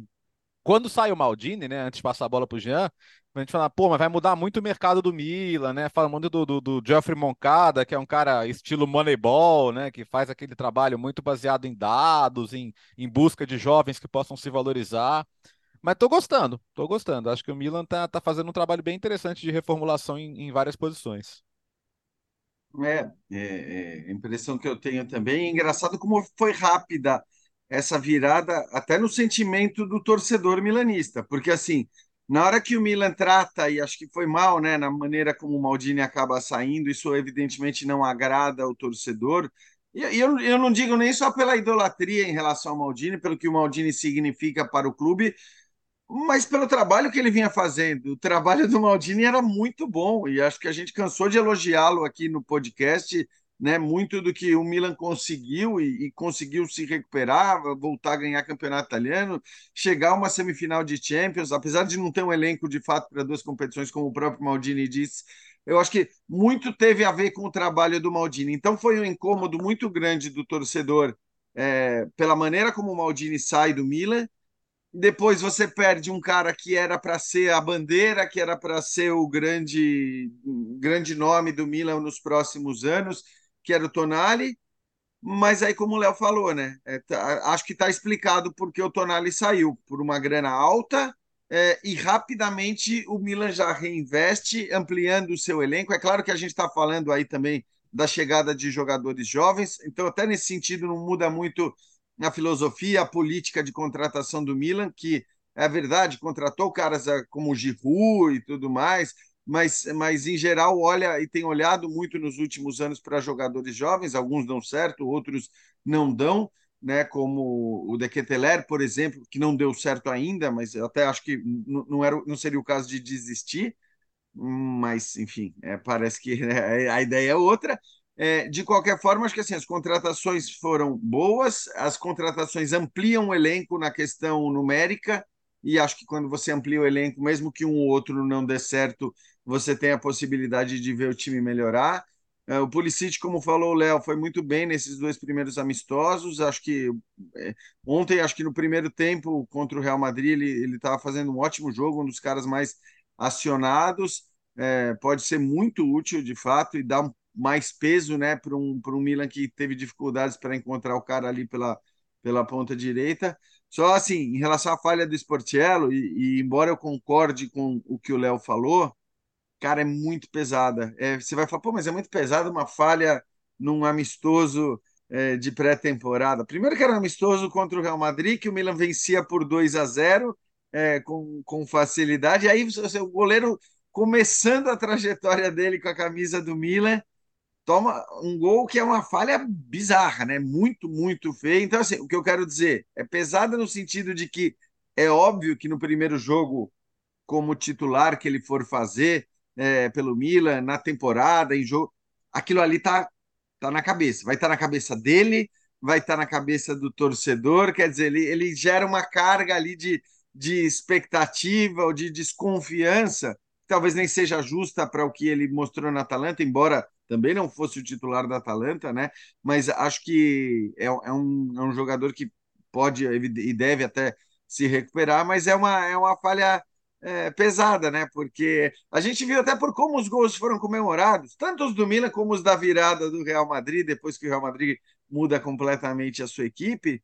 C: quando sai o Maldini, né, antes de passar a bola para o Jean, a gente fala, pô, mas vai mudar muito o mercado do Milan, né? Fala muito do, do, do Geoffrey Moncada, que é um cara estilo Moneyball, né? Que faz aquele trabalho muito baseado em dados, em, em busca de jovens que possam se valorizar. Mas tô gostando, tô gostando. Acho que o Milan tá, tá fazendo um trabalho bem interessante de reformulação em, em várias posições.
D: É, é, é, impressão que eu tenho também. É engraçado como foi rápida essa virada, até no sentimento do torcedor milanista, porque assim na hora que o Milan trata, e acho que foi mal, né, na maneira como o Maldini acaba saindo, isso evidentemente não agrada ao torcedor. E eu, eu não digo nem só pela idolatria em relação ao Maldini, pelo que o Maldini significa para o clube, mas pelo trabalho que ele vinha fazendo. O trabalho do Maldini era muito bom, e acho que a gente cansou de elogiá-lo aqui no podcast né, muito do que o Milan conseguiu e, e, conseguiu se recuperar, voltar a ganhar campeonato italiano, chegar a uma semifinal de Champions, apesar de não ter um elenco de fato para duas competições, como o próprio Maldini disse. Eu acho que muito teve a ver com o trabalho do Maldini. Então foi um incômodo muito grande do torcedor é, pela maneira como o Maldini sai do Milan depois você perde um cara que era para ser a bandeira, que era para ser o grande, grande nome do Milan nos próximos anos, que era o Tonali. Mas aí, como o Léo falou, né? É, tá, acho que está explicado porque o Tonali saiu por uma grana alta é, e rapidamente o Milan já reinveste, ampliando o seu elenco. É claro que a gente está falando aí também da chegada de jogadores jovens, então, até nesse sentido, não muda muito a filosofia, a política de contratação do Milan, que é verdade, contratou caras eh, como o Giroud e tudo mais, mas, mas em geral olha e tem olhado muito nos últimos anos para jogadores jovens, alguns dão certo, outros não dão, né, como o De Keteler, por exemplo, que não deu certo ainda, mas até acho que não, era, não seria o caso de desistir, mas enfim, é, parece que né, a ideia é outra. É, de qualquer forma, acho que assim, as contratações foram boas, as contratações ampliam o elenco na questão numérica, e acho que quando você amplia o elenco, mesmo que um ou outro não dê certo, você tem a possibilidade de ver o time melhorar. É, o Pulisic, como falou o Léo, foi muito bem nesses dois primeiros amistosos. Acho que é, ontem, acho que no primeiro tempo contra o Real Madrid, ele estava fazendo um ótimo jogo, um dos caras mais acionados. É, pode ser muito útil de fato e dar mais peso né, para um, um Milan que teve dificuldades para encontrar o cara ali pela, pela ponta direita. Só assim, em relação à falha do Sportiello, e, e embora eu concorde com o que o Léo falou, cara, é muito pesada. É, você vai falar, pô, mas é muito pesada uma falha num amistoso é, de pré-temporada. Primeiro que era um amistoso contra o Real Madrid, que o Milan vencia por 2 a 0 é, com, com facilidade. Aí o goleiro começando a trajetória dele com a camisa do Milan, toma um gol que é uma falha bizarra, né? Muito, muito feia. Então, assim, o que eu quero dizer é pesada no sentido de que é óbvio que no primeiro jogo, como titular que ele for fazer é, pelo Milan, na temporada, em jogo, aquilo ali tá, tá na cabeça. Vai estar tá na cabeça dele, vai estar tá na cabeça do torcedor, quer dizer, ele, ele gera uma carga ali de, de expectativa ou de desconfiança, que talvez nem seja justa para o que ele mostrou na Atalanta, embora também não fosse o titular da Atalanta, né? Mas acho que é, é, um, é um jogador que pode e deve até se recuperar, mas é uma, é uma falha é, pesada, né? Porque a gente viu até por como os gols foram comemorados, tanto os do Milan como os da virada do Real Madrid, depois que o Real Madrid muda completamente a sua equipe.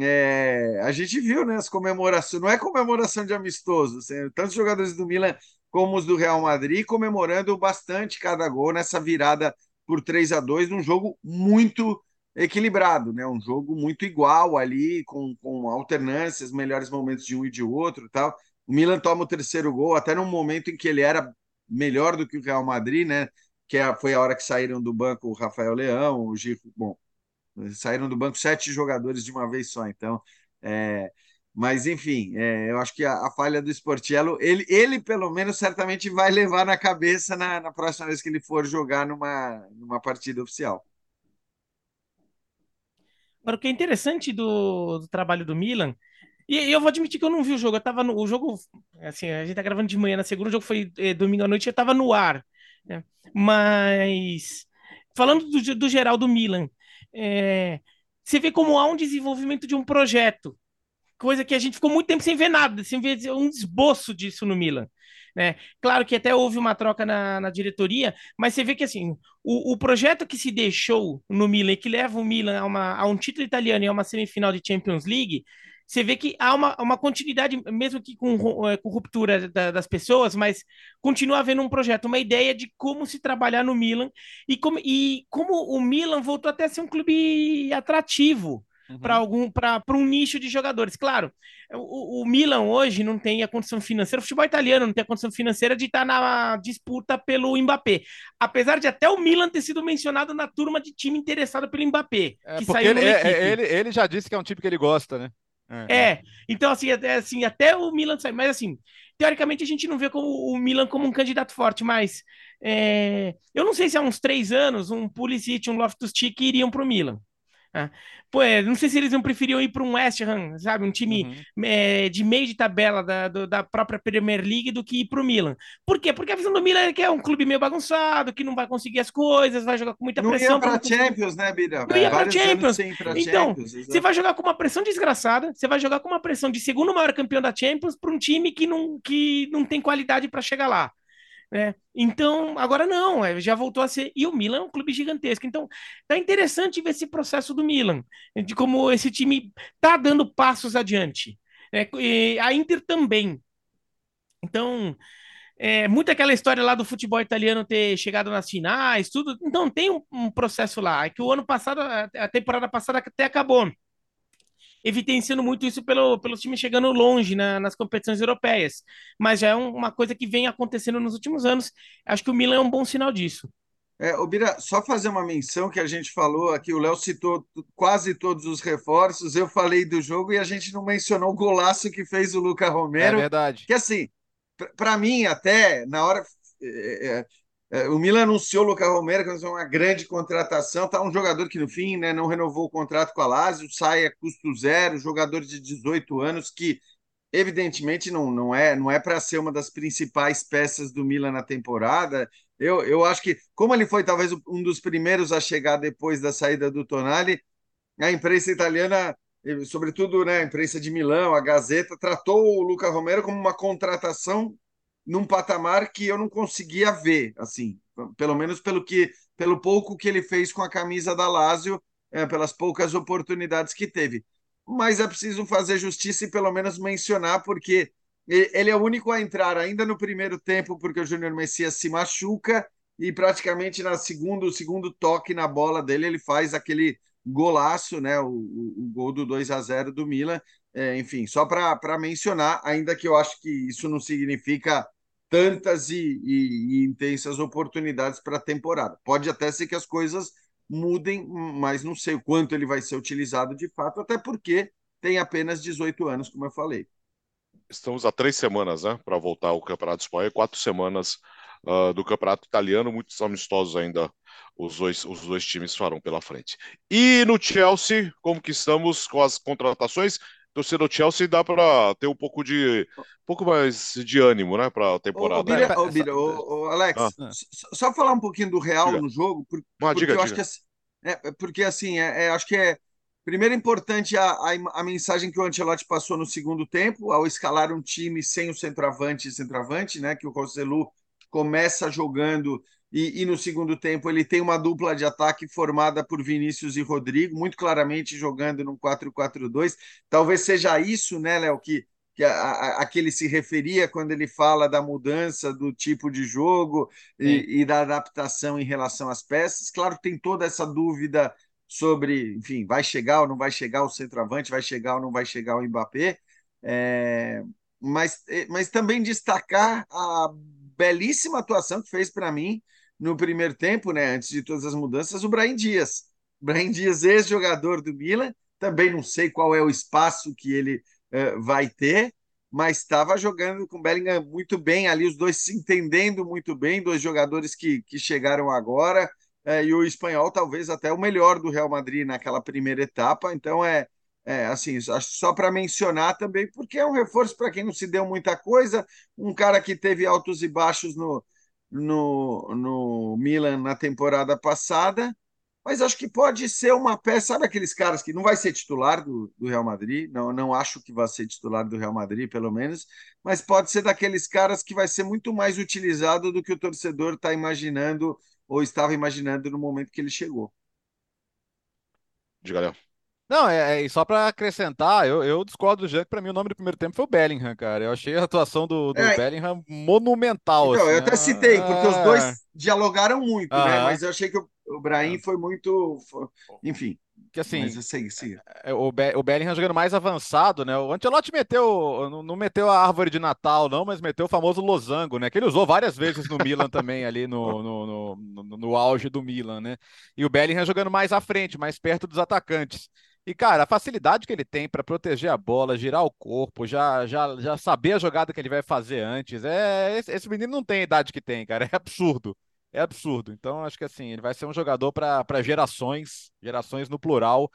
D: É, a gente viu né, as comemorações, não é comemoração de amistoso, assim, tantos jogadores do Milan como os do Real Madrid, comemorando bastante cada gol nessa virada por 3 a 2 num jogo muito equilibrado, né? Um jogo muito igual ali, com, com alternâncias, melhores momentos de um e de outro tal. O Milan toma o terceiro gol, até num momento em que ele era melhor do que o Real Madrid, né? Que é, foi a hora que saíram do banco o Rafael Leão, o Giro. Bom, saíram do banco sete jogadores de uma vez só, então. É, mas, enfim, é, eu acho que a, a, falha do Sportiello, ele, ele pelo menos certamente vai levar na cabeça na, na próxima vez que ele for jogar numa, numa partida oficial.
E: Agora, o que é interessante do, do trabalho do Milan, e, eu vou admitir que eu não vi o jogo, eu tava no o jogo, assim, a gente tá gravando de manhã na segunda, o jogo foi é, domingo à noite, eu tava no ar, né? Mas, falando do, do geral do Milan, é, você vê como há um desenvolvimento de um projeto, coisa que a gente ficou muito tempo sem ver nada, sem ver um esboço disso no Milan. Né? Claro que até houve uma troca na, na diretoria, mas você vê que assim o, o, projeto que se deixou no Milan e que leva o Milan a, uma, a um título italiano e a uma semifinal de Champions League, você vê que há uma, uma continuidade, mesmo que com, é, com ruptura da, das pessoas, mas continua havendo um projeto, uma ideia de como se trabalhar no Milan e como, e como o Milan voltou até a ser um clube atrativo uhum. para algum para um nicho de jogadores. Claro, o, o, Milan hoje não tem a condição financeira, o futebol italiano não tem a condição financeira de estar tá na disputa pelo Mbappé. Apesar de até o Milan ter sido mencionado na turma de time interessado pelo Mbappé.
C: É, porque ele, é, ele, ele já disse que é um time que ele gosta, né?
E: É, é. então assim até, assim, até o Milan sai, mas assim, teoricamente a gente não vê como o Milan como um candidato forte, mas é, eu não sei se há uns três anos um Pulisic, um Loftus-Cheek iriam para o Milan. Ah, pô, não sei se eles não preferiam ir para um West Ham, sabe? Um time
C: Uhum.
E: é, de meio de tabela da, do- da própria Premier League do que ir para o Milan. Por quê? Porque a visão do Milan é que é um clube meio bagunçado, que não vai conseguir as coisas, vai jogar com muita
D: Não
E: pressão.
D: ia
E: pra
D: para Champions, né, Bira?
E: Não ia
D: anos
E: Champions. Então,
D: Champions.
E: Você vai jogar com uma pressão desgraçada, você vai jogar com uma pressão de segundo maior campeão da Champions para um time que não, que não tem qualidade para chegar lá. Né? Então, agora não, é, já voltou a ser. E o Milan é um clube gigantesco. Então, tá interessante ver esse processo do Milan, de como esse time tá dando passos adiante. E a Inter também. Então, é muito aquela história lá do futebol italiano ter chegado nas finais, tudo. Então, tem um, um processo lá. É que o ano passado, a temporada passada até acabou evidenciando muito isso pelo, pelos times chegando longe na- nas competições europeias. Mas já é um- uma coisa que vem acontecendo nos últimos anos. Acho que o Milan é um bom sinal disso.
D: É, ô, Bira, só fazer uma menção que a gente falou aqui, o Léo citou quase todos os reforços, eu falei do jogo e a gente não mencionou o golaço que fez o Luca
C: É
D: Romero,
C: verdade.
D: que assim, para mim até, na hora, é, é, é, o Milan anunciou o Luca Romero que é uma grande contratação, tá um jogador que no fim né, não renovou o contrato com a Lazio, sai a custo zero, jogador de 18 anos que evidentemente não, não é não é para ser uma das principais peças do Milan na temporada. Eu, eu acho que, como ele foi talvez um dos primeiros a chegar depois da saída do Tonali, a imprensa italiana, sobretudo né, a imprensa de Milão, a Gazeta, tratou o Luca Romero como uma contratação num patamar que eu não conseguia ver, assim, pelo menos pelo que pelo pouco que ele fez com a camisa da Lazio, eh, pelas poucas oportunidades que teve mas é preciso fazer justiça e pelo menos mencionar, porque ele é o único a entrar ainda no primeiro tempo, porque o Júnior Messias se machuca e praticamente na segundo, segundo toque na bola dele, ele faz aquele golaço, né? O, o, o gol do 2 a 0 do Milan. É, enfim, só para mencionar, ainda que eu acho que isso não significa tantas e, e, e intensas oportunidades para a temporada. Pode até ser que as coisas mudem, mas não sei o quanto ele vai ser utilizado de fato, até porque tem apenas 18 anos, como eu falei.
B: Estamos há três semanas, né, para voltar ao Campeonato Espanhol, quatro semanas uh, do Campeonato Italiano, muitos amistosos ainda os dois, os dois times farão pela frente. E no Chelsea, como que estamos com as contratações? Torcedor do Chelsea dá para ter um pouco de um pouco mais de ânimo, né, para a temporada.
D: Ô, Bira, ô, Bira, ô, ô, Alex,
B: Ah.
D: só, falar um pouquinho do Real
B: Diga.
D: no jogo, por-
B: Ah,
D: porque
B: diga,
D: eu acho que assim, é, é, porque assim, é, é, acho que é primeiro importante a, a, a mensagem que o Ancelotti passou no segundo tempo ao escalar um time sem o centroavante e centroavante, né? Que o Roselu começa jogando e, e no segundo tempo ele tem uma dupla de ataque formada por Vinícius e Rodrigo, muito claramente jogando num 4-4-2. Talvez seja isso, né, Léo, que que a, a, a, que ele se referia quando ele fala da mudança do tipo de jogo e, e, da adaptação em relação às peças. Claro que tem toda essa dúvida sobre, enfim, vai chegar ou não vai chegar o centroavante, vai chegar ou não vai chegar o Mbappé, é, mas, mas também destacar a belíssima atuação que fez para mim no primeiro tempo, né, antes de todas as mudanças, o Brahim Dias. Brahim Dias, ex-jogador do Milan, também não sei qual é o espaço que ele uh, vai ter, mas estava jogando com o Bellingham muito bem ali, os dois se entendendo muito bem, dois jogadores que, que chegaram agora, uh, e o espanhol talvez até o melhor do Real Madrid naquela primeira etapa, então é, é assim, só para mencionar também, porque é um reforço para quem não se deu muita coisa, um cara que teve altos e baixos no, no, no Milan na temporada passada, mas acho que pode ser uma peça, sabe aqueles caras que não vai ser titular do, do, Real Madrid, não, não acho que vai ser titular do Real Madrid, pelo menos, mas pode ser daqueles caras que vai ser muito mais utilizado do que o torcedor está imaginando ou estava imaginando no momento que ele chegou.
B: Diga, Léo.
C: Não, é, é só para acrescentar, eu, eu discordo do Jean, que para mim o nome do primeiro tempo foi o Bellingham, cara. Eu achei a atuação do, do é, Bellingham monumental.
D: Então,
C: assim,
D: eu até citei, porque
C: é...
D: os dois dialogaram muito,
C: ah,
D: né? Mas eu achei que o, o Brahim foi muito. Enfim.
C: Que assim,
D: mas eu sei, sim.
C: O, Be o Bellingham jogando mais avançado, né? O Ancelotti meteu, não, não, meteu a árvore de Natal, não, mas meteu o famoso losango, né? Que ele usou várias vezes no Milan também, ali no, no, no, no, auge do Milan, né? E o Bellingham jogando mais à frente, mais perto dos atacantes. E, cara, a facilidade que ele tem para proteger a bola, girar o corpo, já, já, já saber a jogada que ele vai fazer antes, é esse, esse menino não tem a idade que tem, cara, é absurdo. é absurdo. Então, acho que assim, ele vai ser um jogador para gerações, gerações no plural.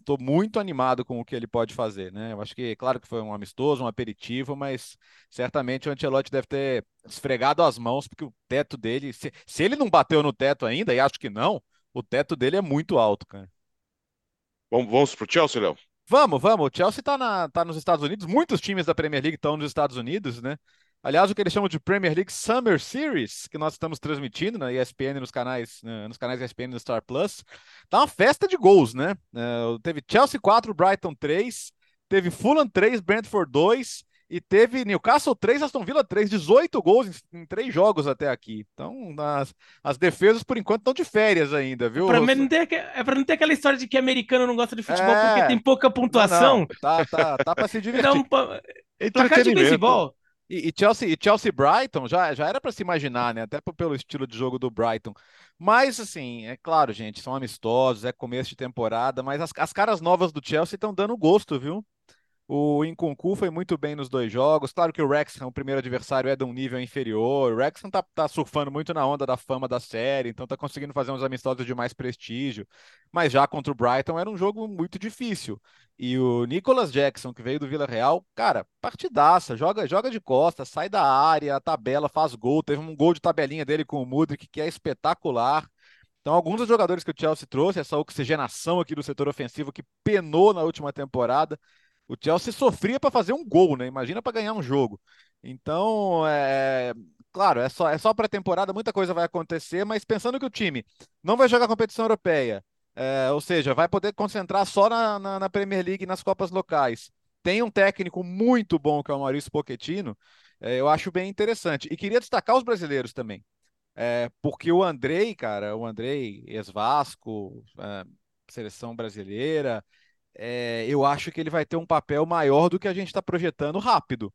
C: Estou é, muito animado com o que ele pode fazer, né? Eu acho que, claro que foi um amistoso, um aperitivo, mas certamente o Ancelotti deve ter esfregado as mãos, porque o teto dele, se, se ele não bateu no teto ainda, e acho que não, o teto dele é muito alto, cara.
B: Vamos, vamos pro Chelsea, Léo?
C: Vamos, vamos. O Chelsea está tá nos Estados Unidos, muitos times da Premier League estão nos Estados Unidos, né? Aliás, o que eles chamam de Premier League Summer Series, que nós estamos transmitindo na ESPN, nos canais, né, nos canais ESPN no Star Plus, tá uma festa de gols, né? Uh, teve Chelsea 4, Brighton 3, teve Fulham 3, Brentford 2 e teve Newcastle 3, Aston Villa 3, 18 gols em, em três jogos até aqui. Então, as, as defesas, por enquanto, estão de férias ainda, viu?
E: Pra não ter, é para não ter aquela história de que americano não gosta de futebol é... porque tem pouca pontuação. Não, não.
C: Tá, tá, tá para se divertir. Então,
E: placar de beisebol
C: e, e, Chelsea, e Chelsea Brighton já, já era para se imaginar, né? Até pelo estilo de jogo do Brighton. Mas, assim, é claro, gente, são amistosos, é começo de temporada, mas as, as caras novas do Chelsea estão dando gosto, viu? O Inconcu foi muito bem nos dois jogos. Claro que o Wrexham, o primeiro adversário, é de um nível inferior. O Wrexham tá, tá surfando muito na onda da fama da série, então tá conseguindo fazer uns amistosos de mais prestígio. Mas já contra o Brighton era um jogo muito difícil. E o Nicolas Jackson, que veio do Vila Real, cara, partidaça, joga, joga de costas, sai da área, tabela, faz gol. Teve um gol de tabelinha dele com o Mudrik, que é espetacular. Então, alguns dos jogadores que o Chelsea trouxe, essa oxigenação aqui do setor ofensivo que penou na última temporada, o Chelsea sofria para fazer um gol, né? Imagina para ganhar um jogo. Então, é, claro, é só, é só pré-temporada, muita coisa vai acontecer, mas pensando que o time não vai jogar competição europeia, é, ou seja, vai poder concentrar só na, na, na, Premier League e nas Copas locais. Tem um técnico muito bom, que é o Maurício Pochettino, é, eu acho bem interessante. E queria destacar os brasileiros também. É, porque o Andrei, cara, o Andrei, ex-Vasco, é, seleção brasileira, é, eu acho que ele vai ter um papel maior do que a gente está projetando rápido.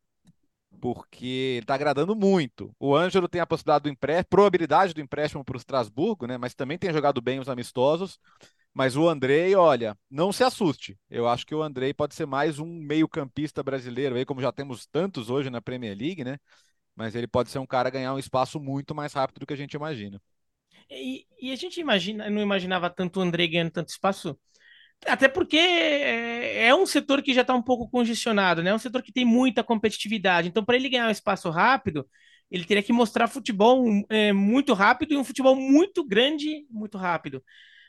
C: Porque ele está agradando muito. O Ângelo tem a possibilidade do empréstimo, probabilidade do empréstimo para o Estrasburgo, né? Mas também tem jogado bem os amistosos. Mas o Andrei, olha, não se assuste. Eu acho que o Andrei pode ser mais um meio-campista brasileiro, aí, como já temos tantos hoje na Premier League, né? Mas ele pode ser um cara ganhar um espaço muito mais rápido do que a gente imagina.
E: E, e a gente imagina, não imaginava tanto o Andrei ganhando tanto espaço até porque é, é um setor que já está um pouco congestionado, né? É um setor que tem muita competitividade. Então, para ele ganhar um espaço rápido, ele teria que mostrar futebol é, muito rápido e um futebol muito grande, muito rápido.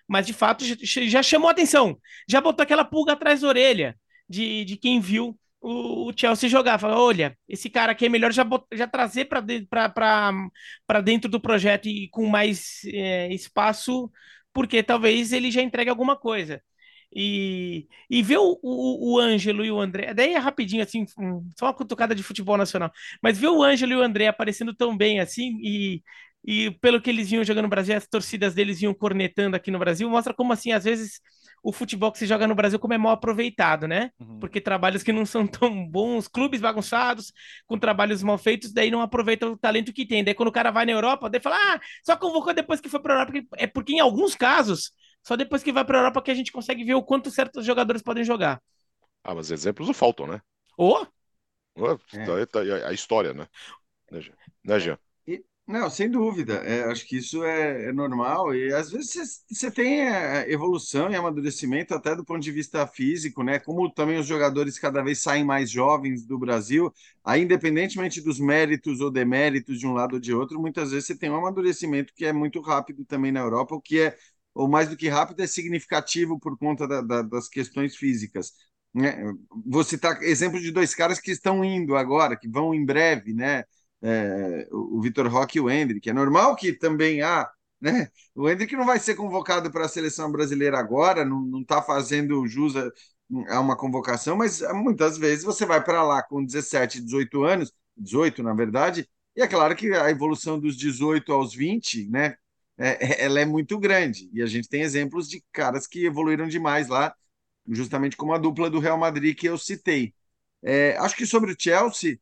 E: Mas, de fato, já chamou atenção. Já botou aquela pulga atrás da orelha de, de quem viu o, Chelsea jogar. Fala, olha, esse cara aqui é melhor já, já trazer para dentro do projeto e com mais é, espaço, porque talvez ele já entregue alguma coisa. E, e ver o, o, o Ângelo e o André, daí é rapidinho assim, só uma cutucada de futebol nacional, mas ver o Ângelo e o André aparecendo tão bem assim, e, e pelo que eles vinham jogando no Brasil, as torcidas deles vinham cornetando aqui no Brasil, mostra como assim, às vezes, o futebol que se joga no Brasil como é mal aproveitado, né? Uhum. Porque trabalhos que não são tão bons, clubes bagunçados, com trabalhos mal feitos, daí não aproveitam o talento que tem. Daí quando o cara vai na Europa, daí fala, ah, só convocou depois que foi para Europa, é porque em alguns casos só depois que vai para a Europa que a gente consegue ver o quanto certos jogadores podem jogar.
B: Ah, mas exemplos não faltam, né?
E: Ô!
B: Oh? É. Tá a história, né? Né, Jean? Né, Jean?
D: Não, sem dúvida. É, acho que isso é, é, normal e às vezes você tem é, evolução e amadurecimento até do ponto de vista físico, né? Como também os jogadores cada vez saem mais jovens do Brasil, aí independentemente dos méritos ou deméritos de um lado ou de outro, muitas vezes você tem um amadurecimento que é muito rápido também na Europa, o que é ou mais do que rápido, é significativo por conta da, da, das questões físicas. Né? Vou citar de dois caras que estão indo agora, que vão em breve, né? É, o Vitor Roque e o Hendrick. É normal que também há. Né? O Hendrick não vai ser convocado para a seleção brasileira agora, não está fazendo jus a, a uma convocação, mas muitas vezes você vai para lá com 17, 18 anos, 18 na verdade, e é claro que a evolução dos 18 aos 20, né, é, é, ela é muito grande. E a gente tem exemplos de caras que evoluíram demais lá, justamente como a dupla do Real Madrid que eu citei. É, acho que sobre o Chelsea,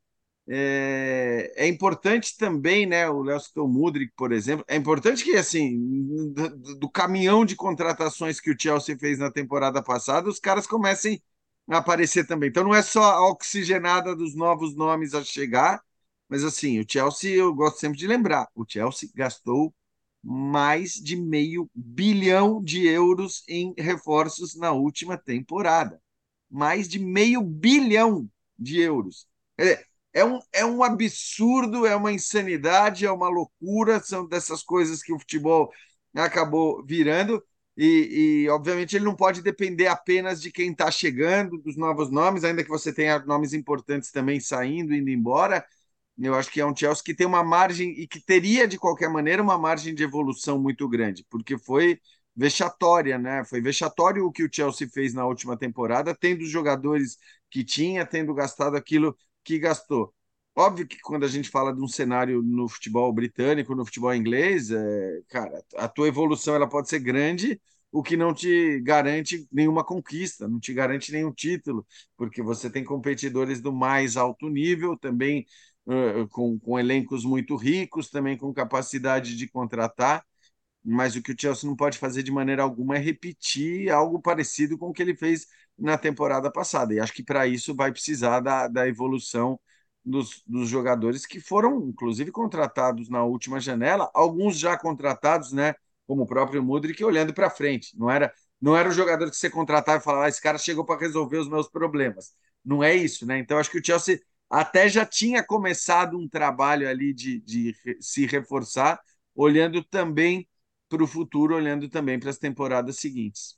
D: é, é, importante também, né? O Léo citou por exemplo. É importante que, assim, do, do, caminhão de contratações que o Chelsea fez na temporada passada, os caras comecem a aparecer também. Então, não é só a oxigenada dos novos nomes a chegar, Mas assim, o Chelsea, eu gosto sempre de lembrar, o Chelsea gastou mais de meio bilhão de euros em reforços na última temporada. Mais de meio bilhão de euros. É, é, um, é um absurdo, é uma insanidade, é uma loucura, são dessas coisas que o futebol acabou virando. E, e, obviamente ele não pode depender apenas de quem está chegando, dos novos nomes, ainda que você tenha nomes importantes também saindo, indo embora. Eu acho que é um Chelsea que tem uma margem e que teria de qualquer maneira uma margem de evolução muito grande, porque foi vexatória, né? Foi vexatório o que o Chelsea fez na última temporada, tendo os jogadores que tinha, tendo gastado aquilo que gastou. Óbvio que quando a gente fala de um cenário no futebol britânico, no futebol inglês, é, cara, a tua evolução ela pode ser grande, o que não te garante nenhuma conquista, não te garante nenhum título, porque você tem competidores do mais alto nível, também com, com elencos muito ricos, também com capacidade de contratar, mas o que o Chelsea não pode fazer de maneira alguma é repetir algo parecido com o que ele fez na temporada passada. E acho que para isso vai precisar da, da evolução dos, dos jogadores que foram, inclusive, contratados na última janela, alguns já contratados, né? Como o próprio Mudrik, olhando para frente. Não era, não era o jogador que você contratava e falava, ah, esse cara chegou para resolver os meus problemas. Não é isso, né? Então, acho que o Chelsea até já tinha começado um trabalho ali de, de se reforçar, olhando também para o futuro, olhando também para as temporadas seguintes.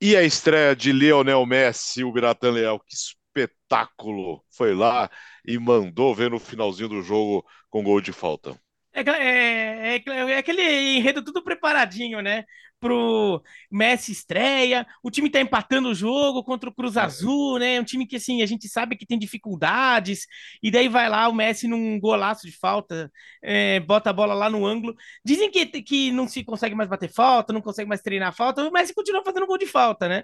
B: E a estreia de Lionel Messi, o Biratan Leal, que espetáculo! Foi lá e mandou ver no finalzinho do jogo com gol de falta.
E: É, é, é, é, aquele enredo tudo preparadinho, né? Pro Messi estreia, o time tá empatando o jogo contra o Cruz é. Azul, né? Um time que assim a gente sabe que tem dificuldades, e daí vai lá o Messi num golaço de falta, é, bota a bola lá no ângulo. Dizem que, que não se consegue mais bater falta, não consegue mais treinar falta, o Messi continua fazendo gol de falta, né?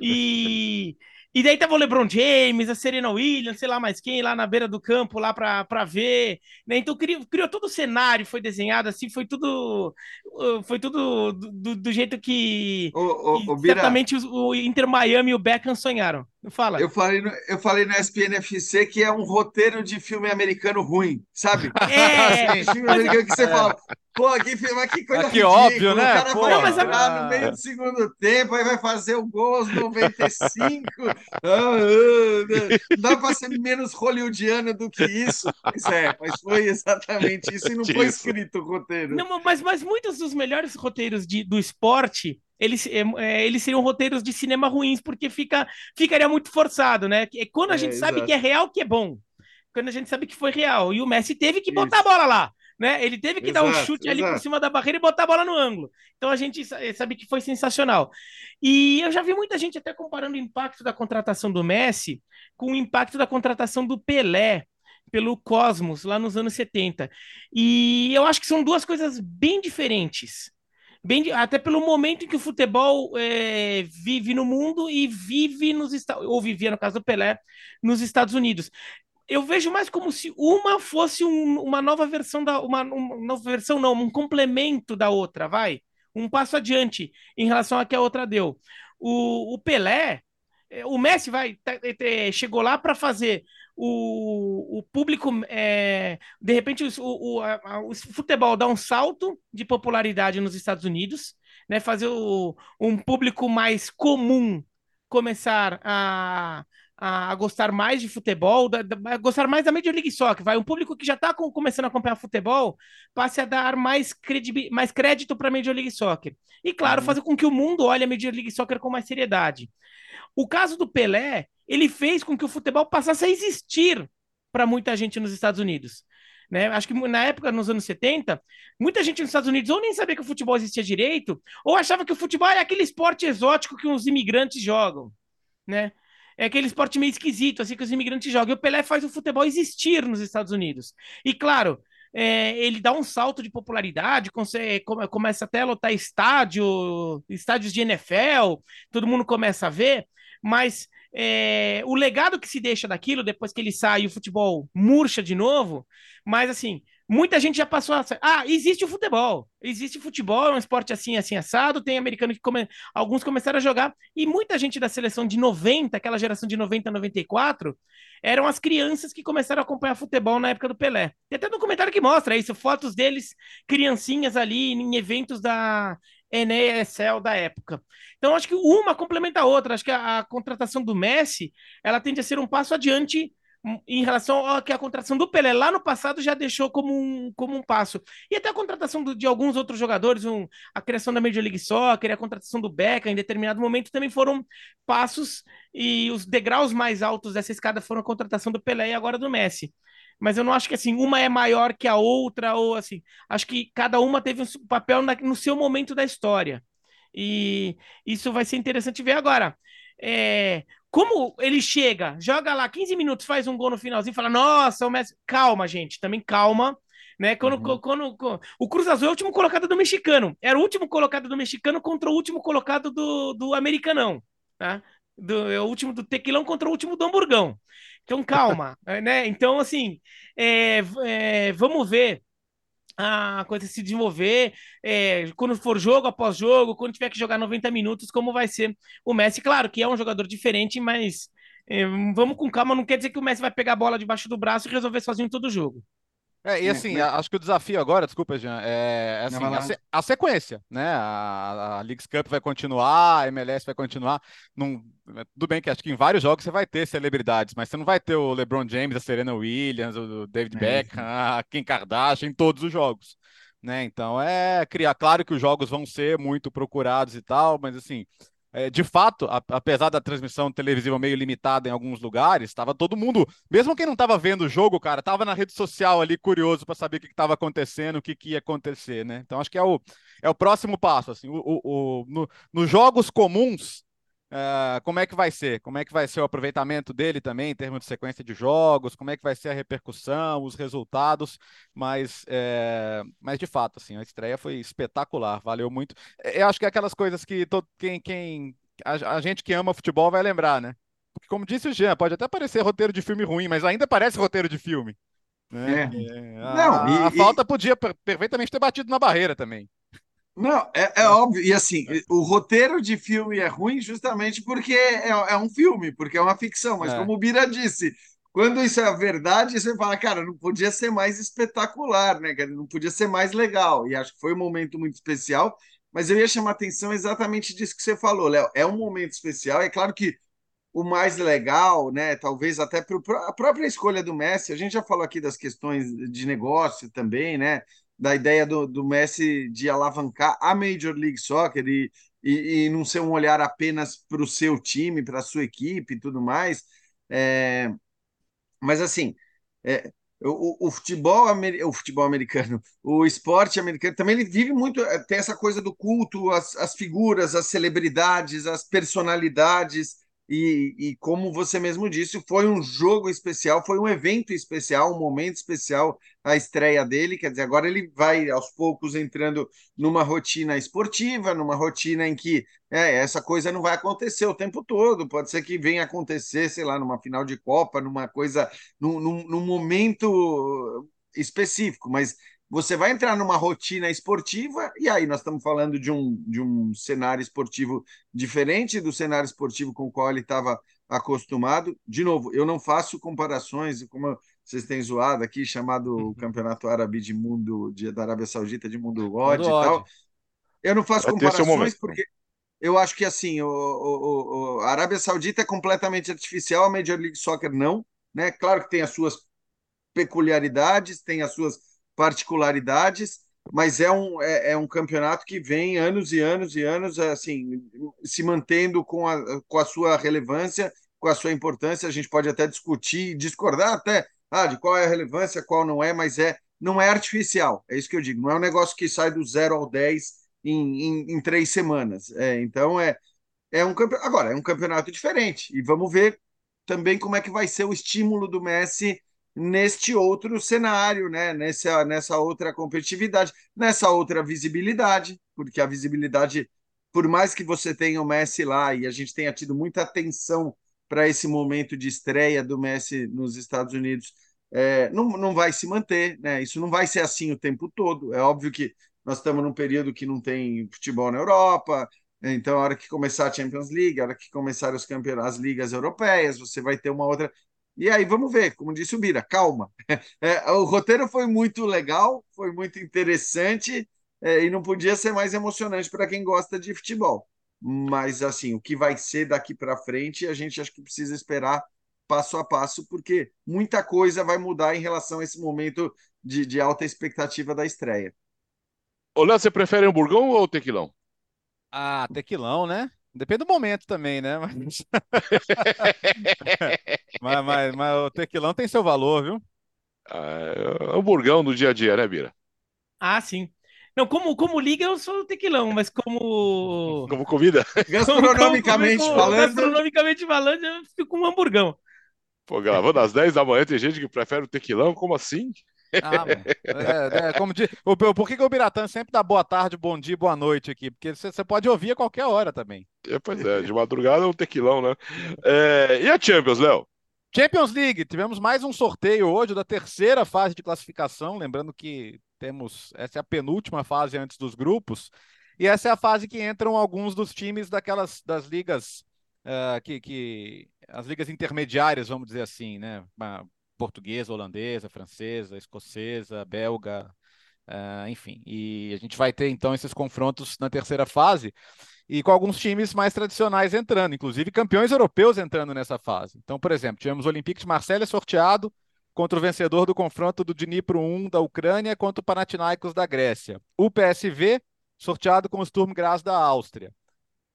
E: E. E daí tava o LeBron James, a Serena Williams, sei lá mais quem, lá na beira do campo, lá pra, pra ver. Né? Então criou, criou todo o cenário, foi desenhado assim, foi tudo. Uh, foi tudo do, do jeito que,
D: ô, ô,
E: que certamente o, o Inter Miami e o Beckham sonharam. Fala.
D: Eu falei, no, eu falei no SPNFC que é um roteiro de filme americano ruim, sabe?
E: É,
D: filme americano que você é. fala, pô, que filme, que coisa
C: que óbvio, né?
D: O cara pô, vai entrar no meio do segundo tempo, aí vai fazer o gol aos 95. ah, ah, dá para ser menos hollywoodiano do que isso. Pois é, mas foi exatamente isso e não foi escrito o roteiro.
E: Não, mas, mas muitos dos melhores roteiros de, do esporte eles, é, é, eles seriam roteiros de cinema ruins, porque fica, ficaria muito forçado, né? É quando a é, gente exato. sabe que é real que é bom. Quando a gente sabe que foi real. E o Messi teve que botar Isso. a bola lá. Né? Ele teve que exato, dar um chute exato. ali por cima da barreira e botar a bola no ângulo. Então a gente sabe que foi sensacional. E eu já vi muita gente até comparando o impacto da contratação do Messi com o impacto da contratação do Pelé pelo Cosmos lá nos anos 70. E eu acho que são duas coisas bem diferentes bem, até pelo momento em que o futebol é, vive no mundo e vive nos Estados ou vivia no caso do Pelé nos Estados Unidos. Eu vejo mais como se uma fosse um, uma nova versão da uma, uma nova versão não, um complemento da outra, vai, um passo adiante em relação a que a outra deu. O, o Pelé, é, o Messi vai chegou lá para fazer o, o público, é, de repente, o, o, a, o, futebol dá um salto de popularidade nos Estados Unidos, né? Fazer o, um público mais comum começar a, a, gostar mais de futebol, da, da, a gostar mais da Major League Soccer, vai um público que já está começando a acompanhar futebol, passe a dar mais, mais crédito para a Major League Soccer. E claro, uhum. fazer com que o mundo olhe a Major League Soccer com mais seriedade. O caso do Pelé, ele fez com que o futebol passasse a existir para muita gente nos Estados Unidos. Né? Acho que na época, nos anos 70, muita gente nos Estados Unidos ou nem sabia que o futebol existia direito, ou achava que o futebol é aquele esporte exótico que os imigrantes jogam, né? É aquele esporte meio esquisito, assim, que os imigrantes jogam. E o Pelé faz o futebol existir nos Estados Unidos. E, claro, é, ele dá um salto de popularidade, consegue, começa até a lotar estádio, estádios de NFL, todo mundo começa a ver, mas é, o legado que se deixa daquilo, depois que ele sai o futebol murcha de novo, mas assim, muita gente já passou a. Ah, existe o futebol. Existe futebol, é um esporte assim, assim, assado. Tem americano que come... alguns começaram a jogar. E muita gente da seleção de 90, aquela geração de 90, 94, eram as crianças que começaram a acompanhar futebol na época do Pelé. Tem até documentário que mostra isso, fotos deles, criancinhas ali em eventos da NESL da época. Então, acho que uma complementa a outra. Acho que a, a contratação do Messi, ela tende a ser um passo adiante em relação ao que a contratação do Pelé lá no passado já deixou como um, como um passo. E até a contratação do, de alguns outros jogadores, um, a criação da Major League Soccer, a contratação do Beckham em determinado momento também foram passos e os degraus mais altos dessa escada foram a contratação do Pelé e agora do Messi. Mas eu não acho que assim, uma é maior que a outra, ou assim, acho que cada uma teve um papel na, no seu momento da história. E isso vai ser interessante ver agora. É, como ele chega, joga lá 15 minutos, faz um gol no finalzinho, fala: Nossa, o Messi. Calma, gente, também calma. Né? Quando, uhum. quando, quando, o Cruz Azul é o último colocado do mexicano. Era o último colocado do mexicano contra o último colocado do, do americanão. Tá? Do, é o último do tequilão contra o último do hamburgão. Então, calma. né? Então, assim, é, é, vamos ver a coisa se desenvolver, é, quando for jogo após jogo, quando tiver que jogar 90 minutos, como vai ser o Messi. Claro que é um jogador diferente, mas é, vamos com calma, não quer dizer que o Messi vai pegar a bola debaixo do braço e resolver sozinho todo o jogo.
C: É, e assim, é, acho que o desafio agora, desculpa, Jean, é, é assim, a, se, a, sequência, né? A, a Leagues Cup vai continuar, a MLS vai continuar. Num, tudo bem que acho que em vários jogos você vai ter celebridades, mas você não vai ter o LeBron James, a Serena Williams, o David é, Beckham, a Kim Kardashian em todos os jogos. Né? Então é criar, claro que os jogos vão ser muito procurados e tal, mas assim, é, de fato, apesar da transmissão televisiva meio limitada em alguns lugares, estava todo mundo, mesmo quem não estava vendo o jogo, cara, estava na rede social ali curioso para saber o que estava acontecendo, o que, que, ia acontecer, né? Então acho que é o, é o próximo passo, assim, o, o, o no, nos jogos comuns, uh, como é que vai ser? Como é que vai ser o aproveitamento dele também em termos de sequência de jogos? Como é que vai ser a repercussão, os resultados? Mas, é, mas de fato, assim, a estreia foi espetacular, valeu muito. Eu acho que é aquelas coisas que todo, quem, quem a, a gente que ama futebol vai lembrar, né? Porque, como disse o Jean, pode até parecer roteiro de filme ruim, mas ainda parece roteiro de filme. Né? É. É, a, Não, e, a falta podia perfeitamente ter batido na barreira também.
D: Não, é, é, óbvio. E assim, o roteiro de filme é ruim justamente porque é, é um filme, porque é uma ficção. Mas, é. como o Bira disse, quando isso é verdade, você fala, cara, não podia ser mais espetacular, né? Não podia ser mais legal. E acho que foi um momento muito especial. Mas eu ia chamar a atenção exatamente disso que você falou, Léo. É um momento especial. É claro que o mais legal, né? Talvez até para a própria escolha do Messi. A gente já falou aqui das questões de negócio também, né? Da ideia do, do Messi de alavancar a Major League Soccer e, e, e não ser um olhar apenas para o seu time, para a sua equipe e tudo mais. É, mas assim, é, o, o, futebol, o futebol americano, o esporte americano também ele vive muito, é, tem essa coisa do culto, as, as figuras, as celebridades, as personalidades. E, e, como você mesmo disse, foi um jogo especial, foi um evento especial, um momento especial a estreia dele. Quer dizer, agora ele vai aos poucos entrando numa rotina esportiva, numa rotina em que é, essa coisa não vai acontecer o tempo todo. Pode ser que venha acontecer, sei lá, numa final de Copa, numa coisa, num, num, num momento específico, mas você vai entrar numa rotina esportiva, e aí nós estamos falando de um, de um cenário esportivo diferente do cenário esportivo com o qual ele estava acostumado. De novo, eu não faço comparações, como vocês têm zoado aqui, chamado uhum. Campeonato Árabe de Mundo, de, da Arábia Saudita de Mundo Odd e tal. Eu não faço vai comparações porque eu acho que assim, o, o, o, a Arábia Saudita é completamente artificial, a Major League Soccer não. Né? Claro que tem as suas peculiaridades, tem as suas particularidades, mas é um, é, é, um campeonato que vem anos e anos e anos assim se mantendo com a, com a sua relevância, com a sua importância. A gente pode até discutir, discordar até ah, de qual é a relevância, qual não é, mas é não é artificial. É isso que eu digo. Não é um negócio que sai do zero ao 10 em, em, em três semanas. É, então é, é um campeonato. Agora, é um campeonato diferente. E vamos ver também como é que vai ser o estímulo do Messi neste outro cenário, né? nessa, nessa outra competitividade, nessa outra visibilidade, porque a visibilidade, por mais que você tenha o Messi lá e a gente tenha tido muita atenção para esse momento de estreia do Messi nos Estados Unidos, é, não, não vai se manter, né? Isso não vai ser assim o tempo todo. É óbvio que nós estamos num período que não tem futebol na Europa, então a hora que começar a Champions League, a hora que começar os campeonatos, as ligas europeias, você vai ter uma outra. E aí vamos ver, como disse o Bira, calma. É, o roteiro foi muito legal, foi muito interessante é, e não podia ser mais emocionante para quem gosta de futebol. Mas assim, o que vai ser daqui para frente, a gente acho que precisa esperar passo a passo, porque muita coisa vai mudar em relação a esse momento de, de alta expectativa da estreia.
B: Ô, Léo, você prefere hamburgão ou tequilão?
C: Ah, tequilão, né? Depende do momento também, né? Mas... mas, mas, mas, o tequilão tem seu valor, viu?
B: Ah, hamburgão no dia a dia, né, Bira?
E: Ah, sim. Não, como, como liga, eu sou tequilão, mas como.
B: Como comida?
D: Gastronomicamente como, como, falando.
E: Gastronomicamente falando, eu fico com um hamburgão.
B: Pô, gravando às 10 da manhã, tem gente que prefere o tequilão, como assim?
C: Ah, é, é, como diz, por que, que o Biratã sempre dá boa tarde, bom dia, boa noite aqui? Porque você pode ouvir a qualquer hora também.
B: É, pois é, de madrugada é um tequilão, né? É, e a Champions, Léo?
C: Champions League, tivemos mais um sorteio hoje da terceira fase de classificação. Lembrando que temos essa é a penúltima fase antes dos grupos, e essa é a fase que entram alguns dos times daquelas das ligas uh, que, que as ligas intermediárias, vamos dizer assim, né? Portuguesa, holandesa, francesa, escocesa, belga, uh, enfim. E a gente vai ter então esses confrontos na terceira fase e com alguns times mais tradicionais entrando, inclusive campeões europeus entrando nessa fase. Então, por exemplo, tivemos o Olympique de Marselha sorteado contra o vencedor do confronto do Dnipro 1 da Ucrânia contra o Panathinaikos da Grécia. O PSV sorteado com o Sturm Graz da Áustria.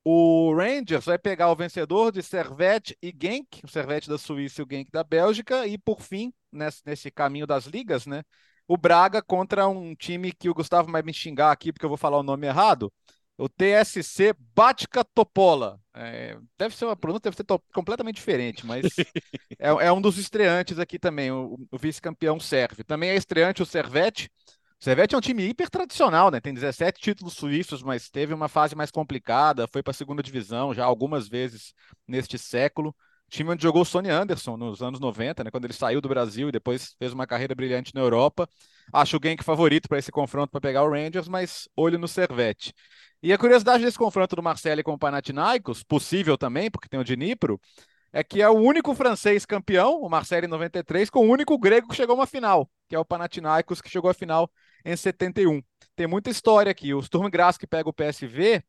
C: O Rangers vai pegar o vencedor de Servette e Genk, o Servette da Suíça e o Genk da Bélgica, e por fim, nesse, nesse caminho das ligas, né, o Braga contra um time que o Gustavo vai me xingar aqui porque eu vou falar o nome errado, o TSC Batka Topola. É, deve ser uma pronúncia, deve ser completamente diferente, mas é, é, um dos estreantes aqui também, o, o vice-campeão serve. Também é estreante o Servette, o Servette é um time hiper tradicional, né? Tem 17 títulos suíços, mas teve uma fase mais complicada, foi para a segunda divisão já algumas vezes neste século. Time onde jogou o Sonny Anderson nos anos 90, né? Quando ele saiu do Brasil e depois fez uma carreira brilhante na Europa. Acho o Genk favorito para esse confronto para pegar o Rangers, mas olho no Servette. E a curiosidade desse confronto do Marcelo com o Panathinaikos, possível também, porque tem o Dnipro, é que é o único francês campeão, o Marcelo em 93, com o único grego que chegou a uma final, que é o Panathinaikos, que chegou à final em 71. Tem muita história aqui. O Sturm Graz, que pega o PSV,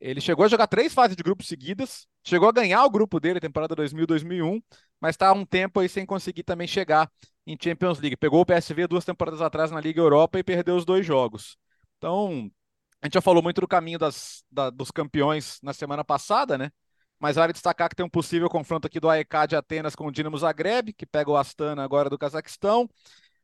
C: ele chegou a jogar três fases de grupos seguidas, chegou a ganhar o grupo dele, temporada 2000-2001, mas está há um tempo aí sem conseguir também chegar em Champions League. Pegou o PSV duas temporadas atrás na Liga Europa e perdeu os dois jogos. Então, a gente já falou muito do caminho das, da, dos campeões na semana passada, né? Mas vale destacar que tem um possível confronto aqui do AEK de Atenas com o Dinamo Zagreb, que pega o Astana agora do Cazaquistão.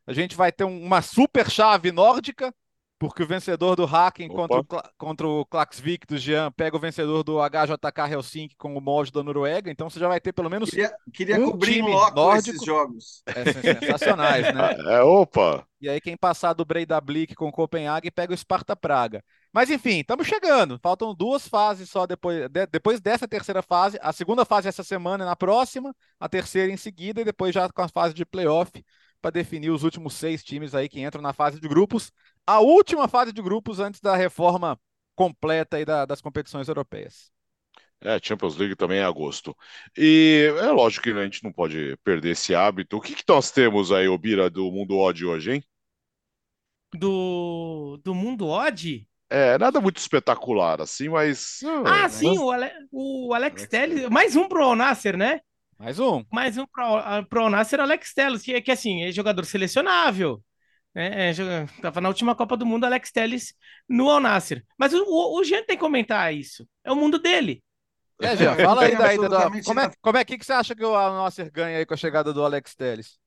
C: A gente vai ter uma super chave nórdica, porque o vencedor do Hacken contra o, contra o Klaxvik do Jean pega o vencedor do HJK Helsinki com o molde da Noruega. Então você já vai ter pelo menos.
D: Queria, queria um cobrir time nórdico. esses jogos.
C: É, sensacionais, né?
B: É, opa!
C: E aí, quem passar do Breidablik com o Copenhague pega o Sparta Praga. Mas enfim, estamos chegando. Faltam duas fases só depois, de, depois dessa terceira fase. A segunda fase essa semana é na próxima, a terceira em seguida, e depois já com a fase de playoff para definir os últimos seis times aí que entram na fase de grupos. A última fase de grupos antes da reforma completa aí da, das competições europeias.
B: É, Champions League também é agosto. E é lógico que a gente não pode perder esse hábito. O que, que nós temos aí, Obira, do Mundo Odd hoje, hein?
E: Do, do Mundo Odd?
B: É, nada muito espetacular assim, mas.
E: Ah, é, sim, mas... o, Ale... o Alex Telles. Mais um pro Nasser, né?
C: Mais um.
E: Mais um pro, pro Nasser Alex Telles, que, que assim, é jogador selecionável. Né? É, tava na última Copa do Mundo, Alex Telles no Al Nasser. Mas o, o, o Jean tem que comentar isso. É o mundo dele.
C: É, Jean, fala aí daí, da, como, é, como é que, que você acha que o Al Nasser ganha aí com a chegada do Alex Telles?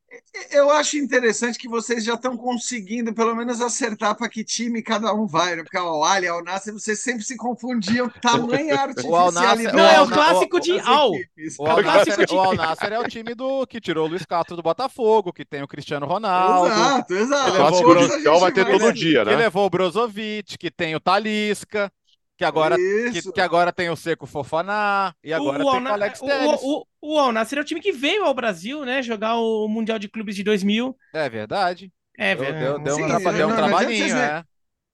D: Eu acho interessante que vocês já estão conseguindo, pelo menos, acertar para que time cada um vai. Né? Porque o Ali e o Nasser, vocês sempre se confundiam tamanha artificialidade.
E: Não, é o clássico de Al.
C: O Al Nasser, o Al Nasser é o time do que tirou o Luiz Castro do Botafogo, que tem o Cristiano Ronaldo.
D: Exato, exato.
B: O clássico de vai ter todo dia, né?
C: Que levou o Brozovic, que tem o Talisca Que agora, que, que, agora tem o Seco Fofaná e agora o, tem o Alex Telles.
E: O, o, o Al Nassr é o time que veio ao Brasil, né? Jogar o Mundial de Clubes de 2000.
C: É verdade.
E: É
C: verdade. Deu, deu, Sim, um, deu um trabalhinho, é.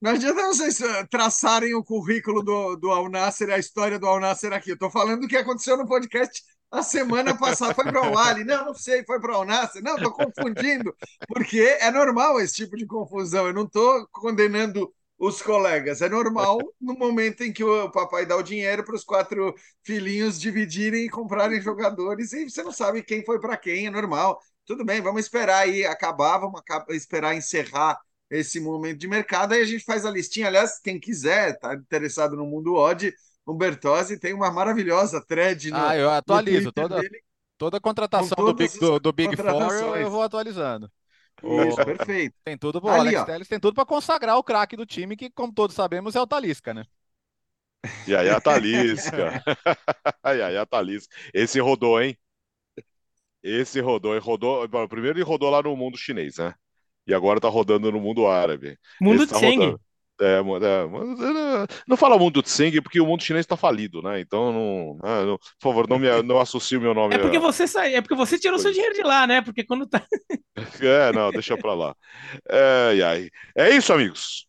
D: Não adianta vocês traçarem o currículo do, do Al Nasser, a história do Al Nasser aqui. Eu tô falando do que aconteceu no podcast a semana passada. Foi para o Ali? Não, não sei, foi para o Al Nasser. Não, tô confundindo, porque é normal esse tipo de confusão. Eu não tô condenando os colegas. É normal no momento em que o papai dá o dinheiro para os quatro filhinhos dividirem e comprarem jogadores e você não sabe quem foi para quem, é normal. Tudo bem, vamos esperar aí acabar, vamos esperar encerrar esse momento de mercado, aí a gente faz a listinha. Aliás, quem quiser, tá interessado no mundo odd, o Bertozzi tem uma maravilhosa thread
C: no, Ah, eu atualizo toda, dele, toda a contratação do Big, do, do Big Four, eu, vou atualizando.
D: Isso, perfeito.
C: Tem tudo pro Ali, Alex Telles, tem tudo para consagrar o craque do time, que, como todos sabemos, é o Talisca, né?
B: E aí a Talisca. a Talisca. Esse rodou, hein? Esse rodou, ele rodou. Primeiro ele rodou lá no mundo chinês, né? e agora tá rodando no mundo árabe.
E: Mundo tá Tseng.
B: É, é, não fala mundo Tseng porque o mundo chinês está falido, né? Então, não, né, não, por favor, não, me, não associe o meu nome.
E: É porque você sai, é porque você tirou seu dinheiro de lá, né? Porque quando tá.
B: É, não, deixa pra lá. É, é, é isso, amigos.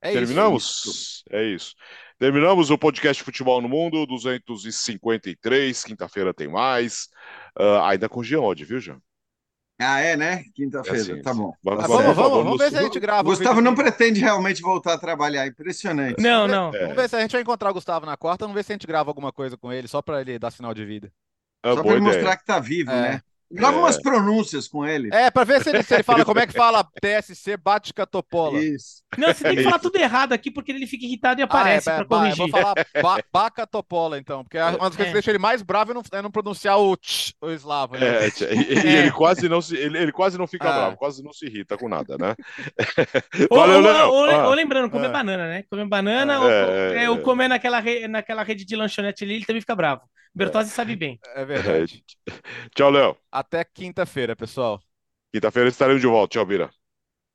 B: É Terminamos? Isso. É isso. Terminamos o podcast Futebol no Mundo 253. Quinta-feira tem mais. Uh, ainda com Geode, viu, Jean?
D: Ah, é, né? Quinta-feira, é assim, tá bom.
C: Vamos, vamos, vamos, vamos, vamos ver se a gente grava.
D: Gustavo não pretende realmente voltar a trabalhar, impressionante.
E: Não, não.
C: É. Vamos ver se a gente vai encontrar o Gustavo na quarta, vamos ver se a gente grava alguma coisa com ele, só para ele dar sinal de vida.
D: É só para ele mostrar que tá vivo, é. né? Grava é. umas pronúncias com ele.
C: É, pra ver se ele, se ele fala como é que fala TSC Bática Topola.
E: Isso. Não, você tem que falar tudo errado aqui, porque ele fica irritado e aparece ah, é, pra corrigir.
C: vou falar ba Baca Topola, então, porque uma das coisas que é. deixa ele mais bravo é não, é não pronunciar o tch, o eslavo.
B: Né? É, e, e ele quase não se, ele, ele quase não fica ah. bravo, quase não se irrita com nada, né?
E: Valeu, ou, ou, ou, ou, lembrando, comer é. banana, né? Comer banana ou, é, ou comer naquela, re, naquela rede de lanchonete ali, ele também fica bravo. Bertozzi sabe bem.
C: É verdade.
B: Tchau, Léo.
C: Até quinta-feira, pessoal.
B: Quinta-feira estaremos de volta. Tchau, Bira.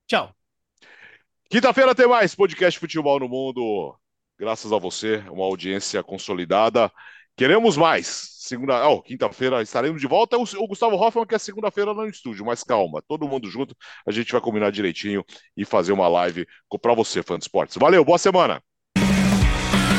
E: Tchau.
B: Quinta-feira tem mais podcast Futebol no Mundo. Graças a você, uma audiência consolidada. Queremos mais. Segunda, oh, quinta-feira estaremos de volta. O, Gustavo Hoffman que é segunda-feira no estúdio, mas calma, todo mundo junto. A gente vai combinar direitinho e fazer uma live para você, fã de esportes. Valeu, boa semana.